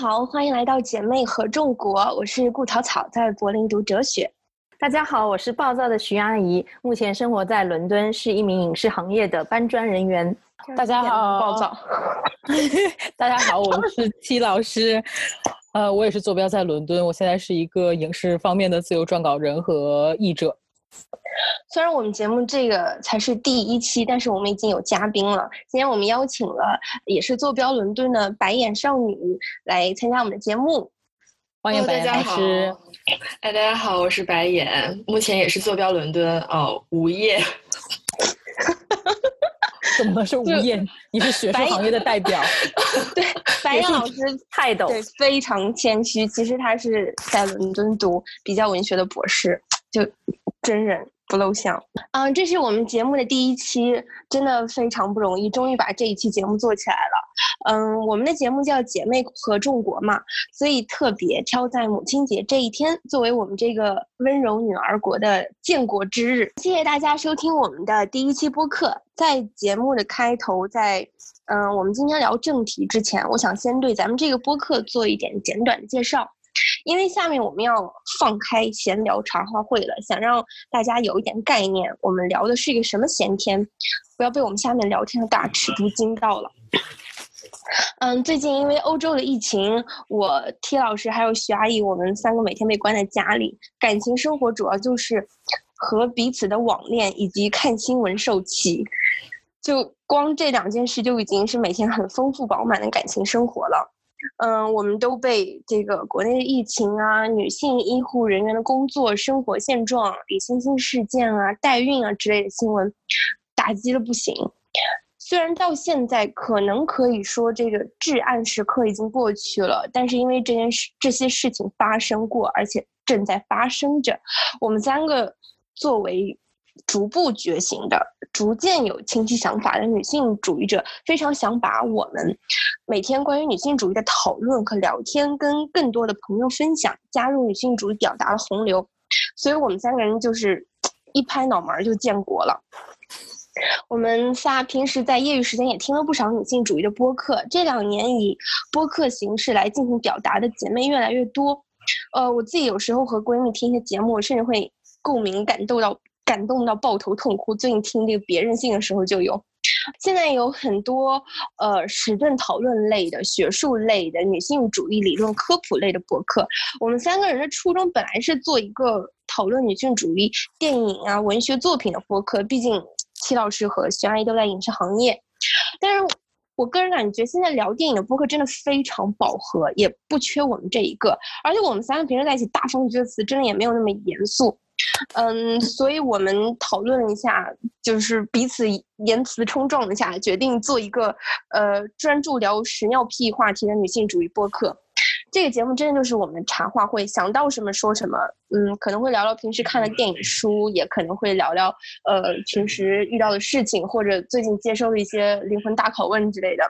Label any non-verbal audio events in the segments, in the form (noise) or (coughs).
好，欢迎来到姐妹合众国，我是顾草草，在柏林读哲学。大家好，我是暴躁的徐阿姨，目前生活在伦敦，是一名影视行业的搬砖人员。大家好，暴躁。(laughs) 大家好，我是 T 老师，呃，我也是坐标在伦敦，我现在是一个影视方面的自由撰稿人和译者。虽然我们节目这个才是第一期，但是我们已经有嘉宾了。今天我们邀请了也是坐标伦敦的白眼少女来参加我们的节目，欢迎白眼老师。哎，大家好，我是白眼，目前也是坐标伦敦哦，无业。(laughs) 怎么是无业？你是学术行业的代表。(laughs) 对，白眼老师泰斗，对，非常谦虚。其实他是在伦敦读比较文学的博士，就真人。不露相，嗯，这是我们节目的第一期，真的非常不容易，终于把这一期节目做起来了。嗯，我们的节目叫姐妹合众国嘛，所以特别挑在母亲节这一天，作为我们这个温柔女儿国的建国之日。谢谢大家收听我们的第一期播客。在节目的开头，在嗯，我们今天聊正题之前，我想先对咱们这个播客做一点简短的介绍。因为下面我们要放开闲聊茶话会了，想让大家有一点概念，我们聊的是一个什么闲天，不要被我们下面聊天的大尺度惊到了。嗯，最近因为欧洲的疫情，我 T 老师还有徐阿姨，我们三个每天被关在家里，感情生活主要就是和彼此的网恋以及看新闻受气，就光这两件事就已经是每天很丰富饱满的感情生活了。嗯，我们都被这个国内的疫情啊、女性医护人员的工作生活现状、李欣欣事件啊、代孕啊之类的新闻打击了不行。虽然到现在可能可以说这个至暗时刻已经过去了，但是因为这件事、这些事情发生过，而且正在发生着，我们三个作为。逐步觉醒的、逐渐有清晰想法的女性主义者，非常想把我们每天关于女性主义的讨论和聊天，跟更多的朋友分享，加入女性主义表达的洪流。所以我们三个人就是一拍脑门就建国了。我们仨平时在业余时间也听了不少女性主义的播客，这两年以播客形式来进行表达的姐妹越来越多。呃，我自己有时候和闺蜜听一些节目，甚至会共鸣、感动到。感动到抱头痛哭。最近听这个别任性的时候就有，现在有很多呃时政讨论类的、学术类的、女性主义理论科普类的博客。我们三个人的初衷本来是做一个讨论女性主义电影啊、文学作品的博客，毕竟齐老师和徐阿姨都在影视行业。但是我个人感觉，现在聊电影的博客真的非常饱和，也不缺我们这一个。而且我们三个平时在一起大放厥词，真的也没有那么严肃。嗯，所以我们讨论了一下，就是彼此言辞冲撞一下，决定做一个呃专注聊屎尿屁话题的女性主义播客。这个节目真的就是我们茶话会，想到什么说什么。嗯，可能会聊聊平时看的电影书，也可能会聊聊呃平时遇到的事情，或者最近接收的一些灵魂大拷问之类的。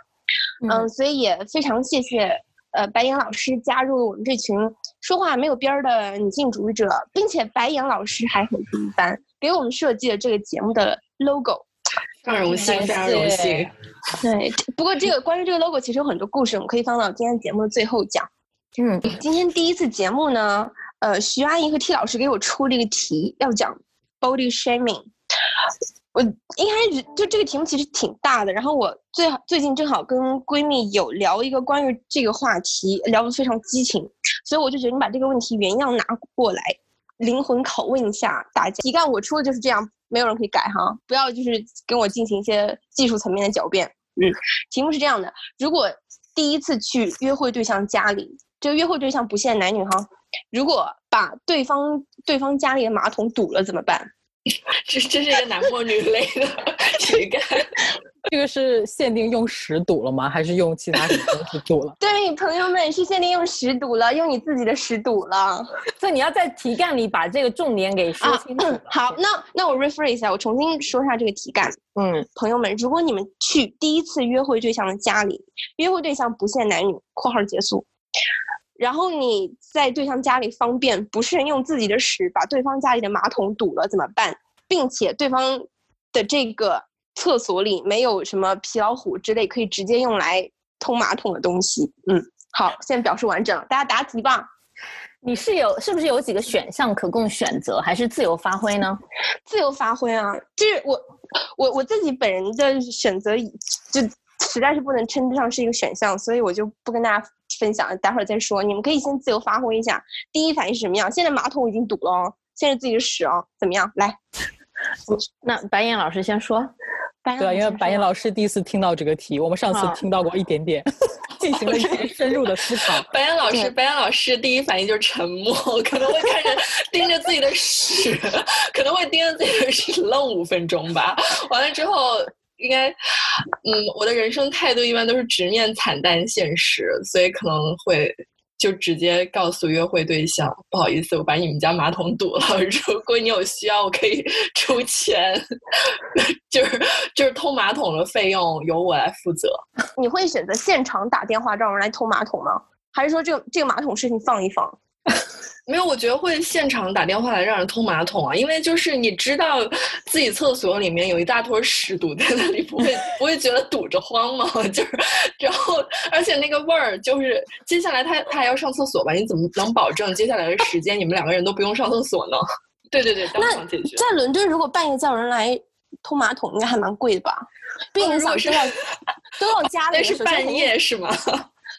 嗯，所以也非常谢谢。呃，白岩老师加入我们这群说话没有边儿的女性主义者，并且白岩老师还很一般，给我们设计了这个节目的 logo，非常荣幸，非常荣幸。对，不过这个关于这个 logo 其实有很多故事，我们可以放到今天节目的最后讲。嗯，今天第一次节目呢，呃，徐阿姨和 T 老师给我出了一个题，要讲 body shaming。我一开始就这个题目其实挺大的，然后我最最近正好跟闺蜜有聊一个关于这个话题，聊得非常激情，所以我就觉得你把这个问题原样拿过来，灵魂拷问一下大家。题干我出的就是这样，没有人可以改哈，不要就是跟我进行一些技术层面的狡辩。嗯，题目是这样的：如果第一次去约会对象家里，这个约会对象不限男女哈，如果把对方对方家里的马桶堵了怎么办？(laughs) 这这是一个男或女类的 (laughs) 题干，这个是限定用屎堵了吗？还是用其他什么东西堵了？(laughs) 对，朋友们是限定用屎堵了，用你自己的屎堵了。所以你要在题干里把这个重点给说清楚。好，那那我 rephrase 一下，我重新说一下这个题干。嗯，朋友们，如果你们去第一次约会对象的家里，约会对象不限男女（括号结束）。然后你在对方家里方便，不慎用自己的屎把对方家里的马桶堵了怎么办？并且对方的这个厕所里没有什么皮老虎之类可以直接用来通马桶的东西，嗯，好，现在表述完整了，大家答题吧。你是有是不是有几个选项可供选择，还是自由发挥呢？自由发挥啊，就是我我我自己本人的选择，就实在是不能称得上是一个选项，所以我就不跟大家分享了，待会儿再说。你们可以先自由发挥一下，第一反应是什么样？现在马桶已经堵了哦，现在自己的屎哦，怎么样？来，(laughs) 那白岩老师先说。对，因为白岩老师第一次听到这个题，我们上次听到过一点点，(laughs) 进行了一些深入的思考。(laughs) 白岩老师，白岩老师第一反应就是沉默，可能会看着盯着自己的屎，可能会盯着自己的屎愣五分钟吧。完了之后，应该，嗯，我的人生态度一般都是直面惨淡现实，所以可能会。就直接告诉约会对象，不好意思，我把你们家马桶堵了。(laughs) 如果你有需要，我可以出钱，(laughs) 就是就是通马桶的费用由我来负责。你会选择现场打电话让人来通马桶吗？还是说这个这个马桶事情放一放？(laughs) 没有，我觉得会现场打电话来让人通马桶啊，因为就是你知道自己厕所里面有一大坨屎堵在那里，不会不会觉得堵着慌吗？(laughs) 就是，然后而且那个味儿，就是接下来他他还要上厕所吧？你怎么能保证接下来的时间你们两个人都不用上厕所呢？(laughs) 对对对，当场解决。在伦敦，如果半夜叫人来通马桶，应该还蛮贵的吧？毕竟想都要都要家里，那是半夜是吗？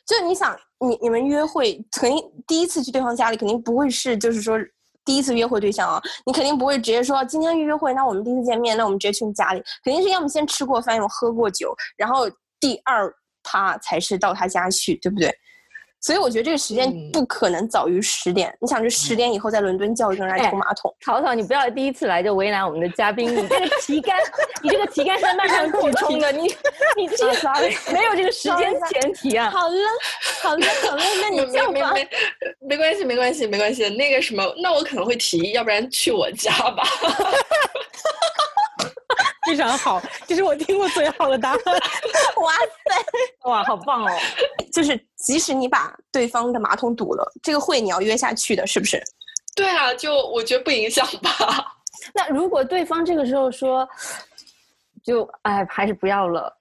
就你想。你你们约会肯定第一次去对方家里，肯定不会是就是说第一次约会对象啊，你肯定不会直接说今天约会，那我们第一次见面，那我们直接去你家里，肯定是要么先吃过饭，要么喝过酒，然后第二趴才是到他家去，对不对？所以我觉得这个时间不可能早于十点。你想，就十点以后在伦敦叫声来冲马桶？曹操，你不要第一次来就为难我们的嘉宾。你这个题干，(laughs) 你这个题干是慢慢补充的。你 (laughs) 你这个 (laughs) 没有这个时间前提啊。好了，好了，好了，那你叫吧。没关系，没关系，没关系。那个什么，那我可能会提议，要不然去我家吧。非常好，这是我听过最好的答案。哇塞，哇，好棒哦！就是即使你把对方的马桶堵了，这个会你要约下去的，是不是？对啊，就我觉得不影响吧。(laughs) 那如果对方这个时候说，就哎，还是不要了。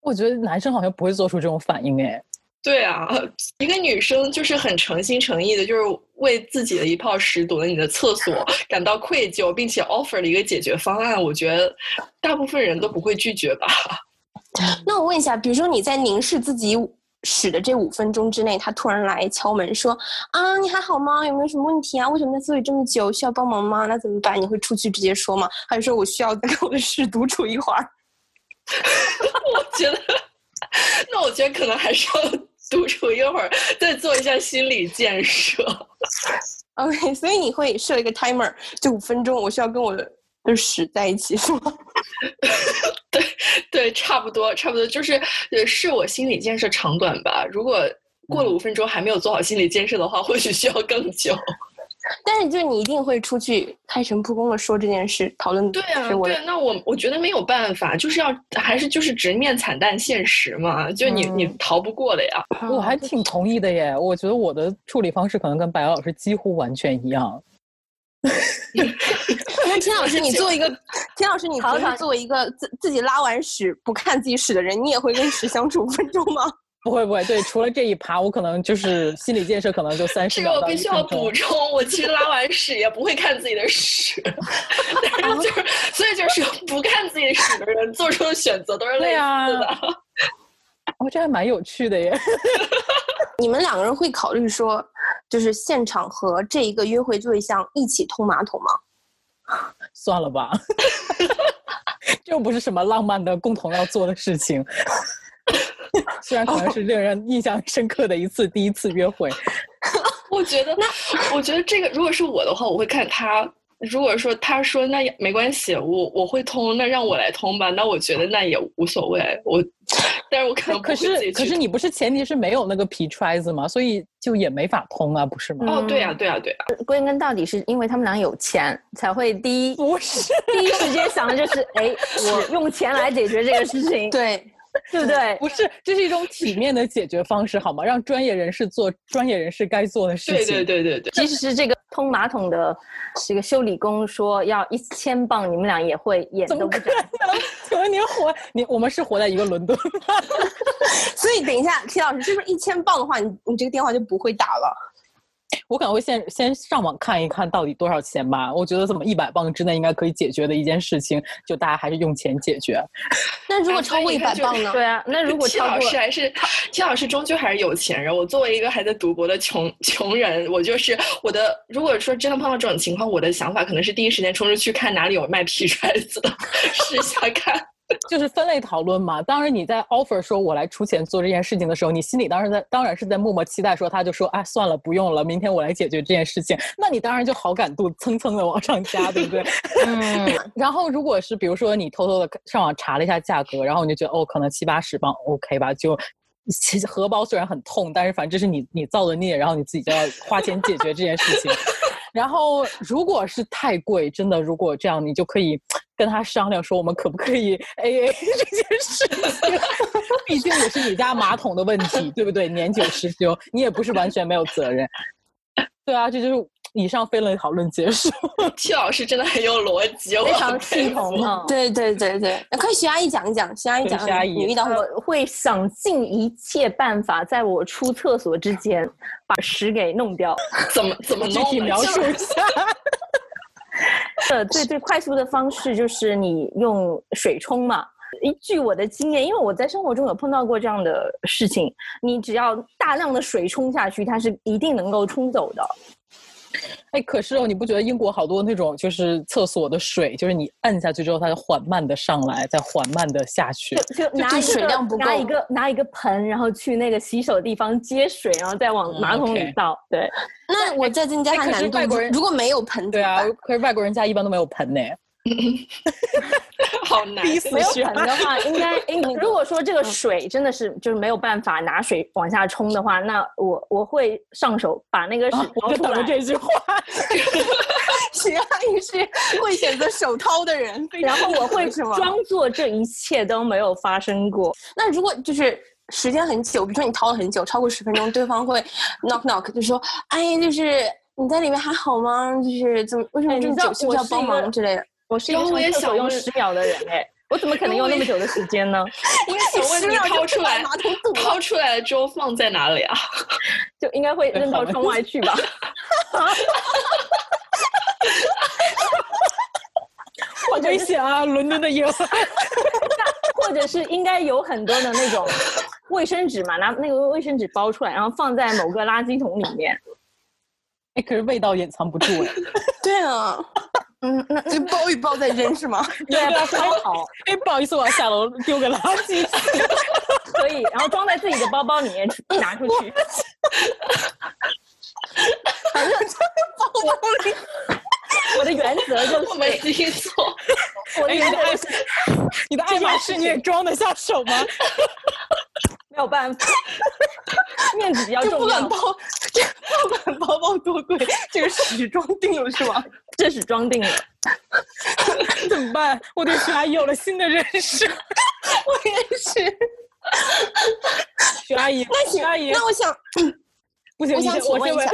我觉得男生好像不会做出这种反应哎。对啊，一个女生就是很诚心诚意的，就是为自己的一泡屎堵了你的厕所感到愧疚，并且 offer 了一个解决方案。我觉得大部分人都不会拒绝吧。那我问一下，比如说你在凝视自己屎的这五分钟之内，他突然来敲门说：“啊，你还好吗？有没有什么问题啊？为什么在厕所这么久？需要帮忙吗？那怎么办？你会出去直接说吗？还是说我需要跟我的屎独处一会儿？” (laughs) 我觉得，那我觉得可能还是要。独处一会儿，再做一下心理建设。(laughs) OK，所以你会设一个 timer，就五分钟，我需要跟我的屎在一起，是吗？(laughs) 对对，差不多，差不多，就是是我心理建设长短吧。如果过了五分钟还没有做好心理建设的话，或许需要更久。(laughs) 但是，就你一定会出去开诚布公的说这件事，讨论。对啊，对，那我我觉得没有办法，就是要还是就是直面惨淡现实嘛，就你你逃不过的呀。我还挺同意的耶，我觉得我的处理方式可能跟白老师几乎完全一样。(laughs) 那 (laughs) 田老师，你做一个 (laughs) 田老师，你好想作为一个自自己拉完屎不看自己屎的人，你也会跟屎相处五分钟吗？(laughs) 不会不会，对，除了这一趴，我可能就是心理建设，可能就三十秒这个我必须要补充，我其实拉完屎也不会看自己的屎，但是就是，所以就是不看自己的屎的人做出的选择都是类似的。哦，这还蛮有趣的耶。你们两个人会考虑说，就是现场和这一个约会对象一起通马桶吗？(laughs) 算了吧，(laughs) 这又不是什么浪漫的共同要做的事情。(laughs) 虽然可能是令人印象深刻的一次第一次约会，我觉得，那我觉得这个如果是我的话，我会看他。如果说他说那没关系，我我会通，那让我来通吧。那我觉得那也无所谓。我，但是我可能可是可是你不是前提是没有那个皮揣子吗？所以就也没法通啊，不是吗？哦，对呀，对呀，对呀。归根到底是因为他们俩有钱才会第一不是第一时间想的就是哎，我用钱来解决这个事情。对。(laughs) 对不对？(laughs) 不是，这是一种体面的解决方式，好吗？让专业人士做专业人士该做的事对情。对对对对，即使是这个通马桶的这个修理工说要一千磅，你们俩也会眼 (laughs) 怎么可都不眨。能？请问您活你我们是活在一个伦敦吗？所以等一下，T 老师，是不是一千磅的话，你你这个电话就不会打了？我可能会先先上网看一看到底多少钱吧。我觉得怎么一百磅之内应该可以解决的一件事情，就大家还是用钱解决。(laughs) 那如果哎超过一百磅呢？对啊，那如果齐 (laughs) 超过老师还是齐老师终究还是有钱人。我作为一个还在读博的穷穷人，我就是我的。如果说真的碰到这种情况，我的想法可能是第一时间冲出去看哪里有卖皮 (laughs) 揣子的，试一下看。就是分类讨论嘛。当然你在 offer 说我来出钱做这件事情的时候，你心里当然在当然是在默默期待说他就说啊算了不用了，明天我来解决这件事情。那你当然就好感度蹭蹭的往上加，对不对？(laughs) 嗯，然后如果是比如说你偷偷的上网查了一下价格，然后你就觉得哦可能七八十磅 OK 吧，就。其实荷包虽然很痛，但是反正这是你你造的孽，然后你自己就要花钱解决这件事情。然后如果是太贵，真的如果这样，你就可以跟他商量说，我们可不可以 A A (laughs) 这件事情？毕竟也是你家马桶的问题，对不对？年久失修，你也不是完全没有责任。对啊，这就是以上非论讨论结束。(laughs) 戚老师真的很有逻辑，我非常佩系统。对对对对，那可以徐阿姨讲一讲，徐阿姨讲徐阿姨你遇到我会想尽一切办法，在我出厕所之前把屎给弄掉。(laughs) 怎么怎 (laughs) 么具？体描述一下。呃，最最快速的方式就是你用水冲嘛。依据我的经验，因为我在生活中有碰到过这样的事情，你只要大量的水冲下去，它是一定能够冲走的。哎，可是哦，你不觉得英国好多那种就是厕所的水，就是你按下去之后，它就缓慢的上来，再缓慢的下去。就就拿一水个量不够拿一个拿一个盆，然后去那个洗手地方接水，然后再往嗯马桶里倒。对，那我再增加它哎可是难度外国人，如果没有盆对啊可是外国人家一般都没有盆呢。(laughs) 好难。逼死没有学盆的话，应该应如果说这个水真的是就是没有办法拿水往下冲的话，那我我会上手把那个屎啊我出来。这句话。(laughs) 徐阿姨是会选择手掏的人，然后我会是吗？装作这一切都没有发生过。那如果就是时间很久，比如说你掏了很久，超过十分钟，对方会 (laughs) knock knock 就说：“哎，就是你在里面还好吗？就是怎么为什么这么久？是要帮忙之类的我是一个然后我也上厕所用十秒的人 (laughs) 哎，我怎么可能用那么久的时间呢？我也想问你，掏出来掏出来了之后放在哪里啊？(laughs) 就应该会扔到窗外去吧？好 (laughs) 危险啊！伦敦的夜晚。或者是应该有很多的那种卫生纸嘛，拿那个卫生纸包出来，然后放在某个垃圾桶里面。哎，可是味道掩藏不住哎。对啊，嗯，那就包一包再扔是吗？(laughs) 对包好 (laughs) 哎，不好意思，我要下楼丢个垃圾。(laughs) 可以，然后装在自己的包包里面拿出去。反正我的原则就我没是，记错，我的原则就是 (laughs) 你的爱马仕你也装得下手吗？(laughs) 没有办法，面子比较重要，不管包，这不管包包多贵，这个始装定了是吗？(laughs) 这是装定了。怎么办？我对徐阿姨有了新的认识。我也是。徐阿姨，那徐阿姨，那我想，不行，我想请问一下，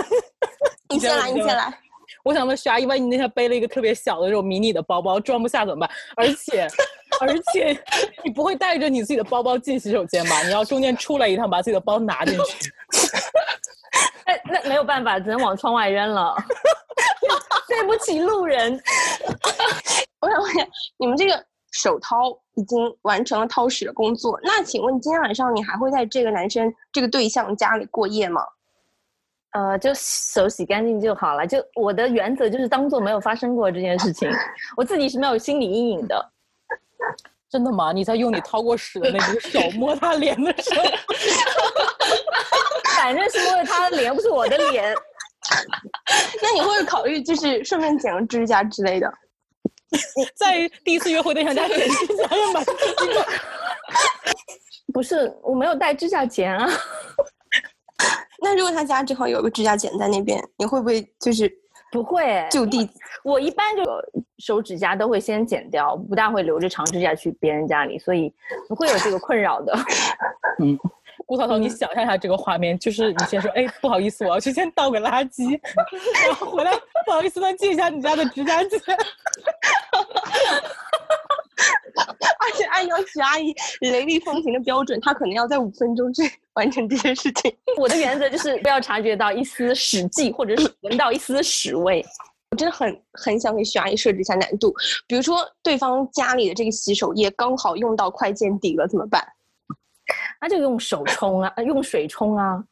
你先来，你先来。我想问徐阿姨，万一你那天背了一个特别小的这种迷你的包包，装不下怎么办？而且，(laughs) 而且你不会带着你自己的包包进洗手间吧？你要中间出来一趟，把自己的包拿进去。(laughs) 那那没有办法，只能往窗外扔了。(laughs) 对不起路人，我想问一下，你们这个手掏已经完成了掏屎的工作，那请问今天晚上你还会在这个男生这个对象家里过夜吗？呃，就手洗干净就好了。就我的原则就是当做没有发生过这件事情，我自己是没有心理阴影的。(laughs) 真的吗？你在用你掏过屎的那只手摸他脸的时候，(laughs) 反正是摸着他的脸，不是我的脸。(laughs) 那你会不会考虑就是顺便剪个指甲之类的？在第一次约会对象家剪指甲也蛮刺激的。不是，我没有带指甲钳啊。那如果他家正好有个指甲剪在那边，你会不会就是不会，就地我一般就手指甲都会先剪掉，不大会留着长指甲去别人家里，所以不会有这个困扰的。嗯，(laughs) 顾涛涛，你想象一下这个画面，就是你先说，哎，不好意思，我要去先倒个垃圾，然后回来，不好意思，再借一下你家的指甲剪。(laughs) (laughs) 而且按照徐阿姨雷厉风行的标准，她可能要在五分钟之内完成这件事情。(laughs) 我的原则就是不要察觉到一丝屎迹，或者是闻到一丝屎味。我真的很很想给徐阿姨设置一下难度，比如说对方家里的这个洗手液刚好用到快见底了，怎么办？那就用手冲啊，呃用水冲啊，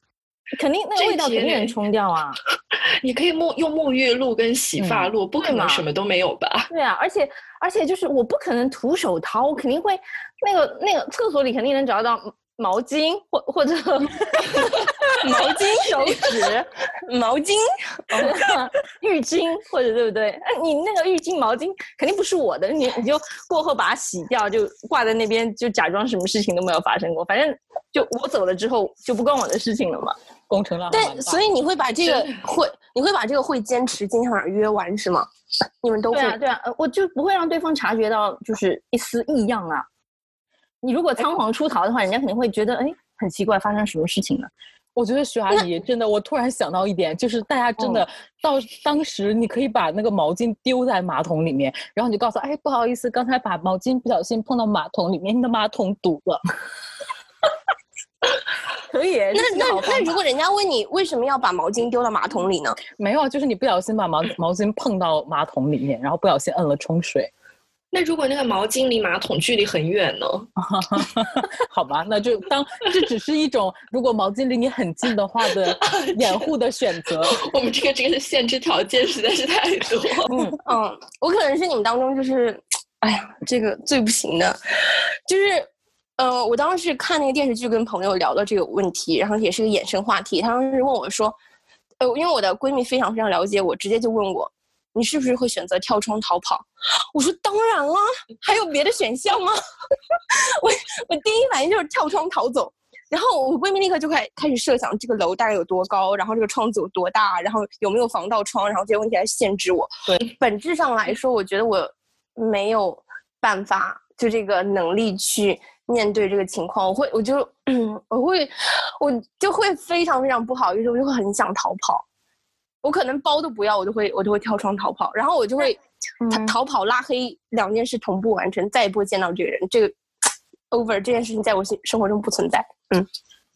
肯定那个味道肯定能冲掉啊。(laughs) 你可以沐用沐浴露跟洗发露，不可能什么都没有吧？对啊，而且而且就是我不可能徒手掏，我肯定会那个那个厕所里肯定能找到毛巾或或者 (laughs) 毛巾、手纸、(laughs) 毛巾，浴巾或者对不对？哎，你那个浴巾、毛巾肯定不是我的，你你就过后把它洗掉，就挂在那边，就假装什么事情都没有发生过。反正就我走了之后就不关我的事情了嘛。工程量还蛮对，所以你会把这个会，你会把这个会坚持今天晚上约完是吗？你们都会对啊，对啊，呃我就不会让对方察觉到就是一丝异样啊。你如果仓皇出逃的话，人家肯定会觉得哎很奇怪，发生什么事情了？我觉得徐阿姨真的，我突然想到一点，就是大家真的到当时，你可以把那个毛巾丢在马桶里面，然后你就告诉他，哎，不好意思，刚才把毛巾不小心碰到马桶里面，你的马桶堵了。(laughs) 可以，那那那如果人家问你为什么要把毛巾丢到马桶里呢？没有，就是你不小心把毛毛巾碰到马桶里面，然后不小心摁了冲水，那如果那个毛巾离马桶距离很远呢？(laughs) 好吧，那就当这只是一种如果毛巾离你很近的话的 (laughs) 掩护的选择。(laughs) 我们这个这个限制条件实在是太多。嗯，嗯，我可能是你们当中就是，哎呀，这个最不行的，就是，呃，我当时看那个电视剧，跟朋友聊到这个问题，然后也是个衍生话题。他当时问我说，呃，因为我的闺蜜非常非常了解我，直接就问我，你是不是会选择跳窗逃跑？我说当然啦，还有别的选项吗？(laughs) 我我第一反应就是跳窗逃走。然后我闺蜜立刻就开开始设想这个楼大概有多高，然后这个窗子有多大，然后有没有防盗窗，然后这些问题来限制我。本质上来说，我觉得我没有办法，就这个能力去面对这个情况。我会，我就，(clears throat) 我会，我就会非常非常不好意思，我就会很想逃跑。我可能包都不要，我就会，我就会跳窗逃跑，然后我就会逃嗯逃跑、拉黑两件事同步完成，再也不会见到这个人。这个 (tsk) over 这件事情在我心生活中不存在。嗯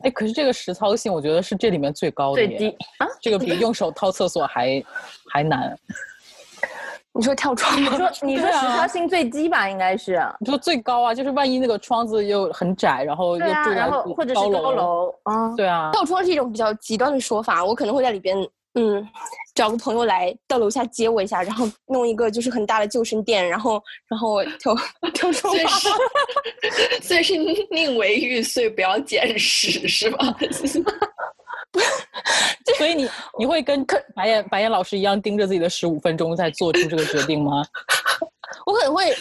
哎，可是这个实操性，我觉得是这里面最高的最，低啊，这个比用手掏厕所还还难。(laughs) 你说跳窗吗？你说 (laughs) 实操性最低吧，应该是。你说最高啊，就是万一那个窗子又很窄，然后又住在然后或者是高高楼啊，对啊，跳窗是一种比较极端的说法，我可能会在里边，嗯，找个朋友来到楼下接我一下，然后弄一个就是很大的救生垫，然后然后我跳跳窗所以是，所以是宁为玉碎，不要捡屎，是吧？(laughs) 所以你你会跟白眼白眼老师一样盯着自己的十五分钟再做出这个决定吗？(laughs) 我可能会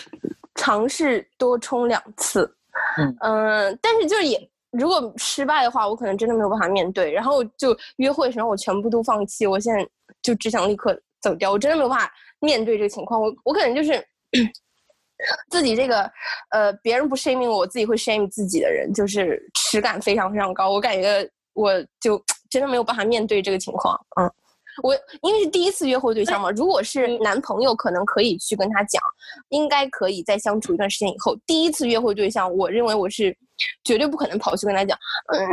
尝试多冲两次，嗯嗯、但是就是也如果失败的话，我可能真的没有办法面对，然后就约会什么我全部都放弃，我现在就只想立刻走掉，我真的没有办法面对这个情况，我我可能就是。(coughs) 自己这个，呃，别人不 shame 我，我自己会 shame 自己的人，就是耻感非常非常高。我感觉我就 (coughs) 真的没有办法面对这个情况。嗯，我因为是第一次约会对象嘛，(laughs) 如果是男朋友，可能可以去跟他讲，应该可以在相处一段时间以后，第一次约会对象，我认为我是绝对不可能跑去跟他讲，嗯，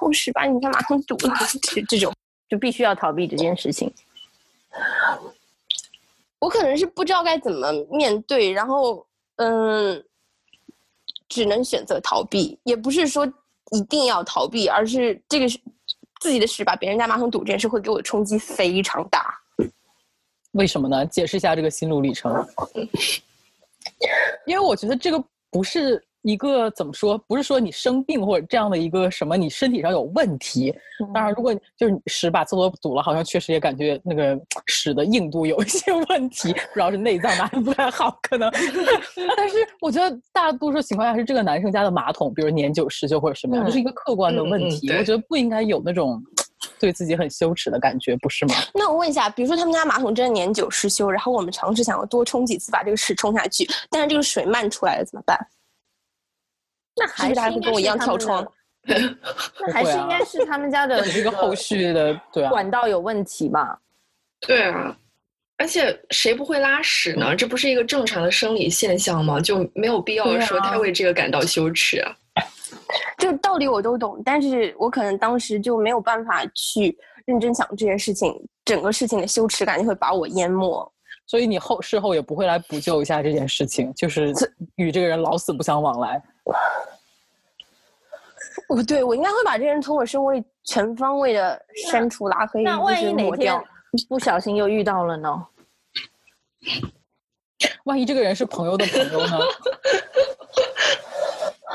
我十八你家马桶堵了，(laughs) 这这种，就必须要逃避这件事情。我可能是不知道该怎么面对，然后嗯，只能选择逃避，也不是说一定要逃避，而是这个是自己的屎把别人家马桶堵这件事会给我的冲击非常大。为什么呢？解释一下这个心路历程。因为我觉得这个不是一个怎么说，不是说你生病或者这样的一个什么，你身体上有问题。当然，如果就是屎把厕所堵了，好像确实也感觉那个屎的硬度有一些问题，不知道是内脏哪里不太好，可能。(laughs) 但是我觉得大多数情况下是这个男生家的马桶，比如年久失修或者什么样，这是一个客观的问题。嗯嗯我觉得不应该有那种对自己很羞耻的感觉，不是吗？那我问一下，比如说他们家马桶真的年久失修，然后我们尝试想要多冲几次把这个屎冲下去，但是这个水漫出来了怎么办？那还是大家会跟我一样跳窗？(laughs) (laughs) 那还是应该是他们家 (laughs) 的这个后续的，对啊，管道有问题吧？对啊，而且谁不会拉屎呢？这不是一个正常的生理现象吗？就没有必要说太为这个感到羞耻。啊这个道理我都懂，但是我可能当时就没有办法去认真想这件事情，整个事情的羞耻感就会把我淹没。所以你后事后也不会来补救一下这件事情，就是与这个人老死不相往来。我 (laughs) 对我应该会把这个人从我生活里全方位的删除、拉黑，那万一哪天抹掉。不小心又遇到了呢？万一这个人是朋友的朋友呢？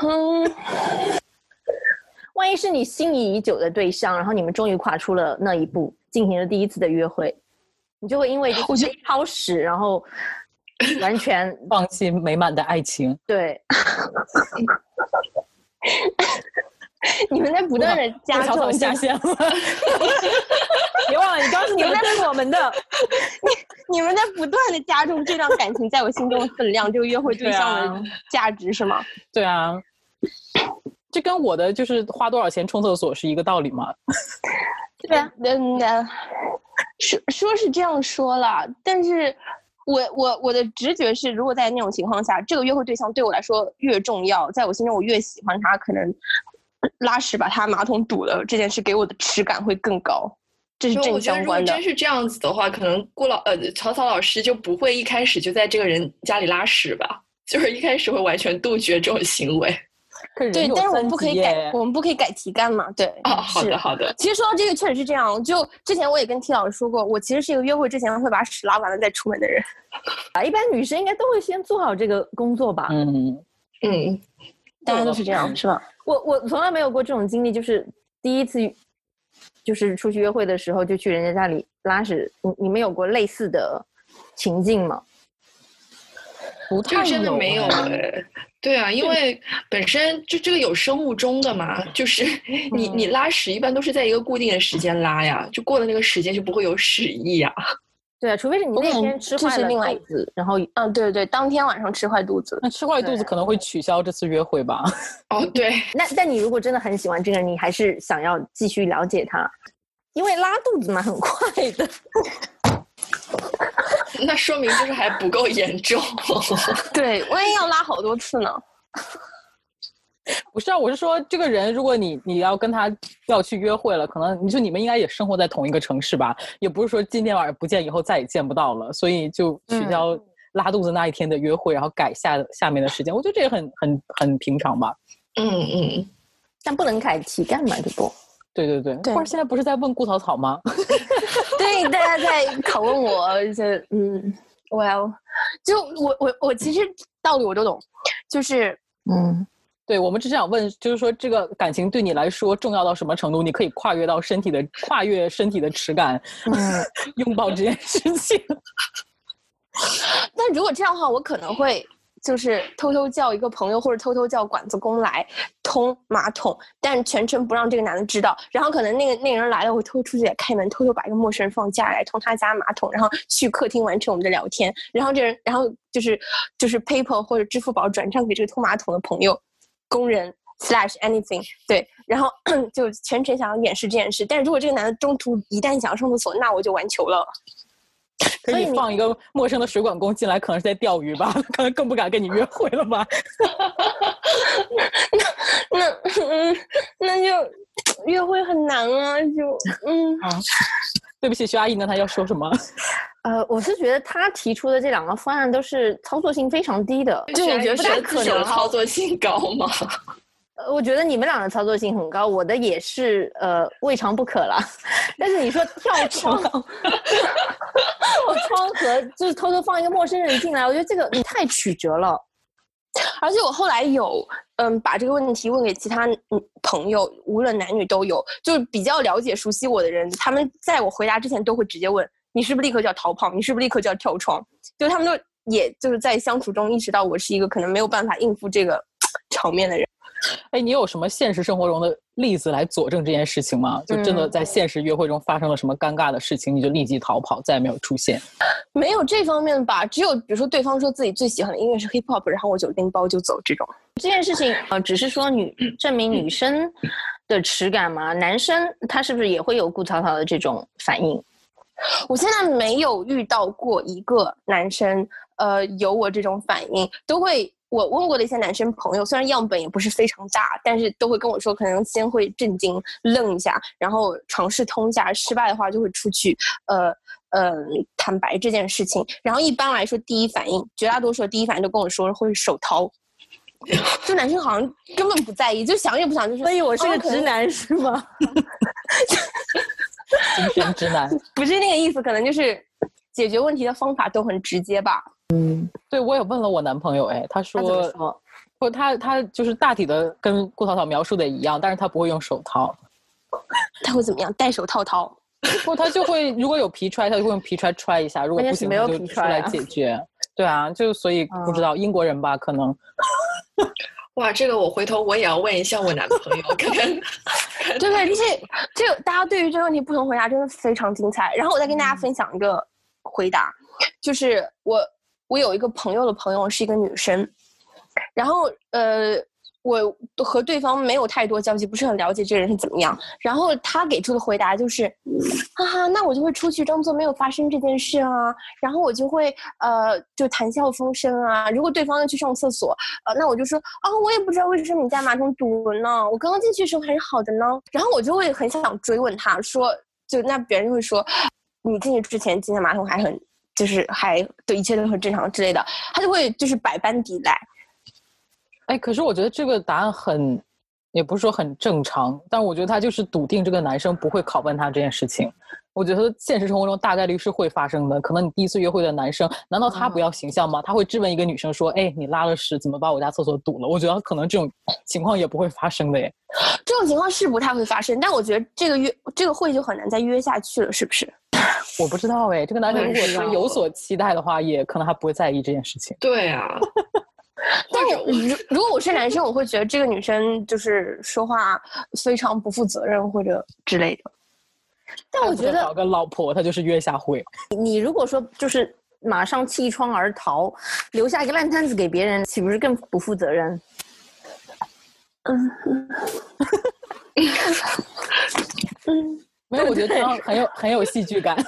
(laughs) 嗯，万一是你心仪已久的对象，然后你们终于跨出了那一步，进行了第一次的约会，你就会因为我觉就是一泡屎，然后 (laughs) 完全 (laughs) 放弃美满的爱情，对 (laughs) 你们在不断的加重下线了。别忘了，你刚刚是你们在问我们的，你你们在不断的加重这段感情在我心中的分量，这个约会对象的价值是吗？对啊，这跟我的就是花多少钱冲厕所是一个道理吗？对啊，说说是这样说了，但是我我我的直觉是，如果在那种情况下，这个约会对象对我来说越重要，在我心中我越喜欢他，可能拉屎把他马桶堵了这件事给我的耻感会更高，这是正就我觉得，如果相关的真。是这样子的话，可能顾老呃曹操老师就不会一开始就在这个人家里拉屎吧，就是一开始会完全杜绝这种行为。对，但是我们不可以改，我们不可以改题干嘛？对，哦，好是的好的，其实说到这个，确实是这样。就之前我也跟 T 老师说过，我其实是一个约会之前会把屎拉完了再出门的人。啊，(laughs) 一般女生应该都会先做好这个工作吧？嗯，嗯，大家都是这样，是吧？我我从来没有过这种经历，就是第一次就是出去约会的时候就去人家家里拉屎，你你们有过类似的情境吗？不这太有个真的没有哎哎。对啊，因为本身就这个有生物钟的嘛，就是你你拉屎一般都是在一个固定的时间拉呀，就过了那个时间就不会有屎意呀。对啊，除非是你那天吃坏了另外肚子，然后嗯，对对对，当天晚上吃坏肚子。那吃坏肚子可能会取消这次约会吧？哦，对，那但你如果真的很喜欢这个人，你还是想要继续了解他，因为拉肚子嘛很快的。(laughs) 那说明就是还不够严重。(laughs) 对，万一要拉好多次呢？(laughs) 不是啊，我是说这个人，如果你你要跟他要去约会了，可能你说你们应该也生活在同一个城市吧？也不是说今天晚上不见，以后再也见不到了，所以就取嗯消拉肚子那一天的约会，然后改下下面的时间。我觉得这也很很很平常吧？嗯嗯，但不能改题干嘛？这不，对对对，对或者现在不是在问顾草草吗？(laughs) 对，大家在拷问我，这 (laughs) 嗯，well，就我我我其实道理我都懂，就是嗯，对，我们只是想问，就是说这个感情对你来说重要到什么程度？你可以跨越到身体的跨越身体的耻感，嗯 (laughs) 拥抱这件事情。(laughs) 但如果这样的话，我可能会就是偷偷叫一个朋友，或者偷偷叫管子工来通马桶，但全程不让这个男的知道。然后可能那个那人来了，我偷偷出去开门，偷偷把一个陌生人放家来通他家马桶，然后去客厅完成我们的聊天。然后这人，然后就是就是 PayPal 或者支付宝转账给这个通马桶的朋友、工人。slash anything 对，然后就全程想要掩饰这件事，但是如果这个男的中途一旦想要上厕所，那我就完球了。可以放一个陌生的水管工进来，可能是在钓鱼吧，可能更不敢跟你约会了吧？(laughs) 那嗯，那就约会很难啊，就嗯，(laughs) 对不起，徐阿姨呢？她要说什么？呃，我是觉得他提出的这两个方案都是操作性非常低的。就你觉得不太可能操作性高吗？呃，我觉得你们俩的操作性很高，我的也是呃未尝不可啦。(laughs) 但是你说跳窗，(laughs) 跳窗和就是偷偷放一个陌生人进来，我觉得这个你太曲折了。(laughs) 而且我后来有嗯把这个问题问给其他嗯朋友，无论男女都有，就是比较了解熟悉我的人，他们在我回答之前都会直接问你是不是立刻就要逃跑，你是不是立刻就要跳窗，就他们都也就是在相处中意识到我是一个可能没有办法应付这个场面的人。哎，你有什么现实生活中的例子来佐证这件事情吗？就真的嗯在现实约会中发生了什么尴尬的事情，你就立即逃跑，再也没有出现？没有这方面吧，只有比如说对方说自己最喜欢的音乐是 hip hop，然后我就拎包就走这种。这件事情呃，只是说女证明女生的耻感吗？男生他是不是也会有顾淘淘的这种反应？我现在没有遇到过一个男生，呃，有我这种反应，都会。我问过的一些男生朋友，虽然样本也不是非常大，但是都会跟我说，可能先会震惊、愣一下，然后尝试通一下，失败的话就会出去，呃呃，坦白这件事情。然后一般来说，第一反应，绝大多数第一反应都跟我说会手掏，(laughs) 就男生好像根本不在意，就想也不想，就是所以我是个直男是吗？(laughs) (laughs) 精神直男。不是那个意思，可能就是解决问题的方法都很直接吧。嗯对，我也问了我男朋友，哎，他他说，说？不，他他就是大体的跟顾淘淘描述的一样，但是他不会用手掏，他会怎么样？戴手套掏。不，他就会如果有皮揣，他就会用皮揣揣一下，如果不行，没有他就出来皮揣啊解决。对啊，就所以不知道英国人吧，可能 (laughs) 哇，这个我回头我也要问一下我男朋友，看看看对对，这这个大家对于这个问题不同回答真的非常精彩。然后我再跟大家分享一个回答，就是我我有一个朋友的朋友是一个女生，然后呃。我和对方没有太多交集，不是很了解这个人是怎么样。然后他给出的回答就是，哈哈，那我就会出去装作没有发生这件事啊，然后我就会呃就谈笑风生啊。如果对方要去上厕所，呃，那我就说啊，我也不知道为什么你家马桶堵了呢，我刚刚进去的时候还是好的呢。然后我就会很想追问他说，就那别人就会说，你进去之前进的马桶还很就是还对一切都很正常之类的，他就会就是百般抵赖。哎，可是我觉得这个答案很，也不是说很正常，但我觉得他就是笃定这个男生不会拷问他这件事情。我觉得现实生活中大概率是会发生的。可能你第一次约会的男生，难道他不要形象吗？他会质问一个女生说：“哎，你拉了屎，怎么把我家厕所堵了？”我觉得可能这种 (laughs) 情况也不会发生的耶。(gasps) 这种情况是不太会发生，但我觉得这个约这个会就很难再约下去了，是不是？(laughs) 我不知道哎，这个男生如果是有所期待的话，也可能他不会在意这件事情。对啊，(laughs) 但或者我如如果我是男生，我会觉得这个女生就是说话非常不负责任或者之类的。但我觉得找个老婆，她就是月下会。你如果说就是马上弃窗而逃，留下一个烂摊子给别人，岂不是更不负责任？嗯嗯，(laughs) 没有，我觉得这样很有很有戏剧感。(laughs)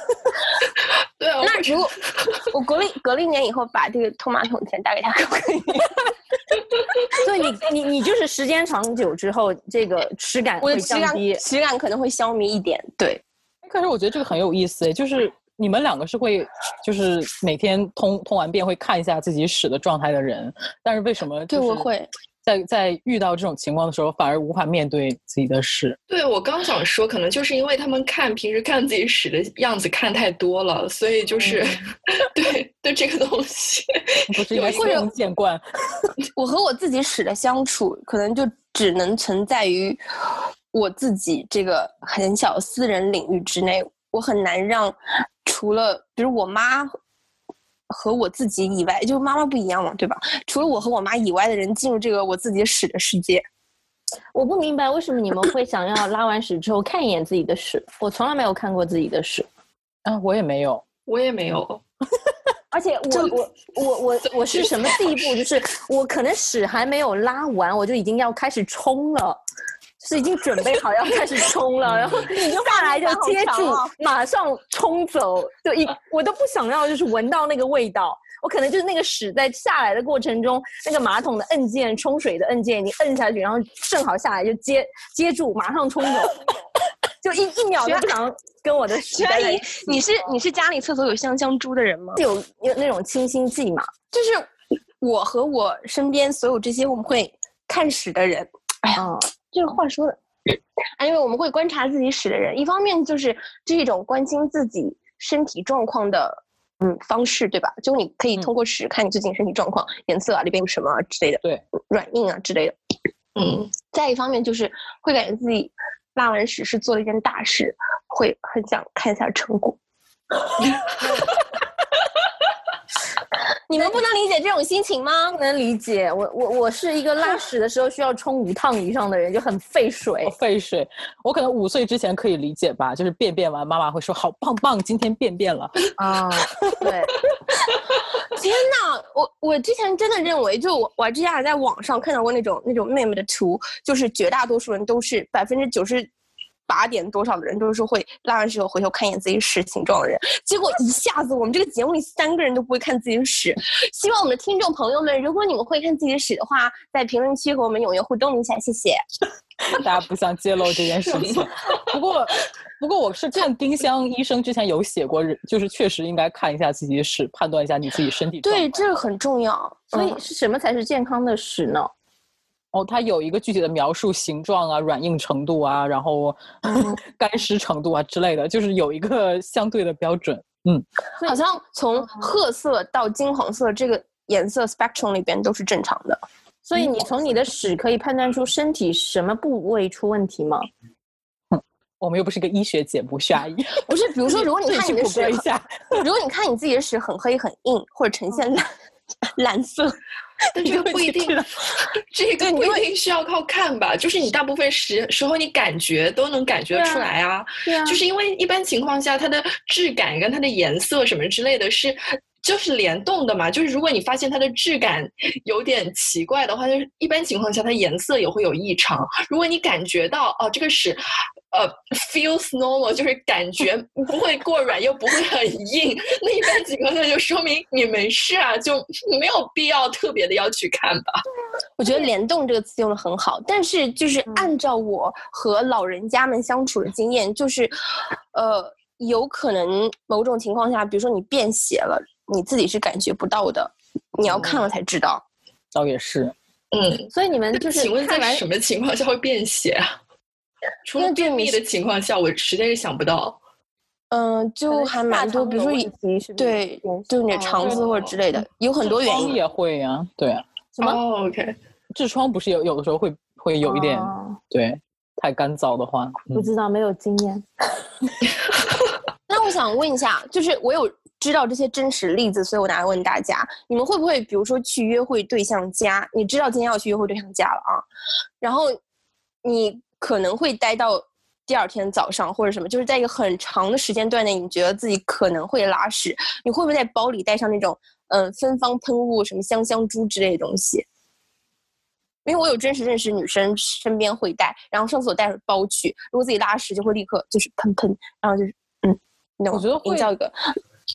对啊，那如果 (laughs) 我隔了隔了一年以后把这个拖马桶钱打给他，可不可以？(laughs) 对你，你你就是时间长久之后，这个耻感会降低。耻感可能会消弭一点。对，可是我觉得这个很有意思诶，就是你们两个是会，就是每天通通完便会看一下自己屎的状态的人，但是为什么、就是、对我会，在在遇到这种情况的时候，反而无法面对自己的屎？对我刚想说，可能就是因为他们看平时看自己屎的样子看太多了，所以就是、(laughs) 对对这个东西 (laughs) 不是司空见惯？(laughs) 我和我自己屎的相处，可能就只能存在于我自己这个很小私人领域之内，我很难让除了比如我妈和我自己以外，就妈妈不一样嘛，对吧？除了我和我妈以外的人进入这个我自己屎的世界。我不明白为什么你们会想要拉完屎之后看一眼自己的屎，我从来没有看过自己的屎。啊，我也没有。我也没有。(laughs) 而且我我我我我是什么地步？就是我可能屎还没有拉完，我就已经要开始冲了，是已经准备好要开始冲了，然后你就下来就 (laughs) 接住马上冲走，就一我都不想要，就是闻到那个味道。我可能就是那个屎在下来的过程中，那个马桶的按键、冲水的按键，你摁下去，然后正好下来就接接住，马上冲走，就一一秒都不想跟我的屎徐阿姨待在一。，你是你是家里厕所有香香猪的人吗？有有那种清新剂嘛？就是我和我身边所有这些我们会看屎的人，哎呀，嗯，这个话说的，啊，因为我们会观察自己屎的人，一方面就是这是一种关心自己身体状况的嗯方式，对吧？就你可以通过屎看你最近身体状况、颜色啊，里边有什么啊之类的，对，软硬啊之类的。嗯，再一方面就是会感觉自己拉完屎是做了一件大事，会很想看一下成果。(laughs) 你们不能理解这种心情吗？不能理解。我我我是一个拉屎的时候需要冲五趟以上的人，就很费水。费水。我可能五岁之前可以理解吧，就是便便完，妈妈会说好棒棒，今天便便了。啊，对，(laughs) 天哪！我我之前真的认为，就我我之前还在网上看到过那种那种 meme 的图，就是绝大多数人都是百分之九十。八点多少的人都是会拉完屎后回头看一眼自己屎形状的人，结果一下子我们这个节目里三个人都不会看自己的屎。希望我们的听众朋友们，如果你们会看自己的屎的话，在评论区和我们踊跃互动一下，谢谢。(laughs) 大家不想揭露这件事情，(laughs) 不过不过我是看丁香医生之前有写过，就是确实应该看一下自己的屎，判断一下你自己身体。对，这个很重要。所以是什么才是健康的屎呢？哦，它有一个具体的描述，形状啊、软硬程度啊，然后 (laughs) 干湿程度啊之类的，就是有一个 (laughs) 相对的标准。嗯，好像从褐色到金黄色这个颜色 spectrum 里边都是正常的。所以你从你的屎可以判断出身体什么部位出问题吗？(laughs) 我们又不是个医学节目，徐阿姨。不是，比如说，如果你看你的屎，如果你看你自己的屎很黑很硬，或者呈现蓝 (laughs) 蓝色。(laughs) 但这个不一定，这个不一定需要靠看吧？就是你大部分时时候你感觉都能感觉出来啊。对啊，就是因为一般情况下它的质感跟它的颜色什么之类的是就是联动的嘛。就是如果你发现它的质感 (laughs) 有点奇怪的话，就是一般情况下它颜色也会有异常。如果你感觉到哦这个是。呃，feels normal 就是感觉不会过软又不会很硬，那一般情况下就说明你没事啊，就没有必要特别的要去看吧。我觉得“联动”这个词用的很好，但是就是按照我和老人家们相处的经验，就是，呃，有可能某种情况下，比如说你便血了，你自己是感觉不到的，你要看了才知道。倒也是，嗯，所以你们就是，请问在什么情况下会便血啊？除了便秘的情况下，我实在是想不到。嗯，就还蛮多，比如说对，就你的肠子或者之类的，有很多原因也会呀。对啊，什么？OK，痔疮不是有有的时候会会有一点，对，太干燥的话，不知道没有经验。(laughs) 那我想问一下，就是我有知道这些真实例子，所以我拿来问大家：你们会不会，比如说去约会对象家，你知道今天要去约会对象家了啊，然后你。可能会待到第二天早上或者什么，就是在一个很长的时间段内，你觉得自己可能会拉屎，你会不会在包里带上那种嗯芬芳喷雾，什么香香珠之类的东西？因为我有真实认识女生身边会带，然后上厕所带着包去，如果自己拉屎就会立刻就是喷喷，然后就是嗯，我觉得营造一个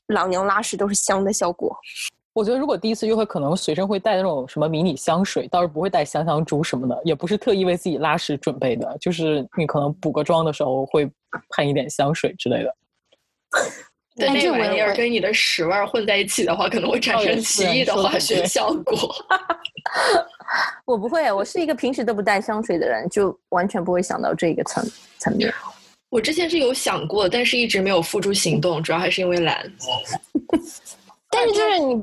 老娘拉屎都是香的效果。我觉得如果第一次约会，可能随身会带那种什么迷你香水，倒是不会带香香珠什么的，也不是特意为自己拉屎准备的，就是你可能补个妆的时候会喷一点香水之类的。(laughs) 但这玩意儿跟你的屎味混在一起的话，可能会产生奇异的化学效果。(laughs) 我不会，我是一个平时都不带香水的人，就完全不会想到这个层层面。我之前是有想过，但是一直没有付诸行动，主要还是因为懒。(laughs) 但是就是你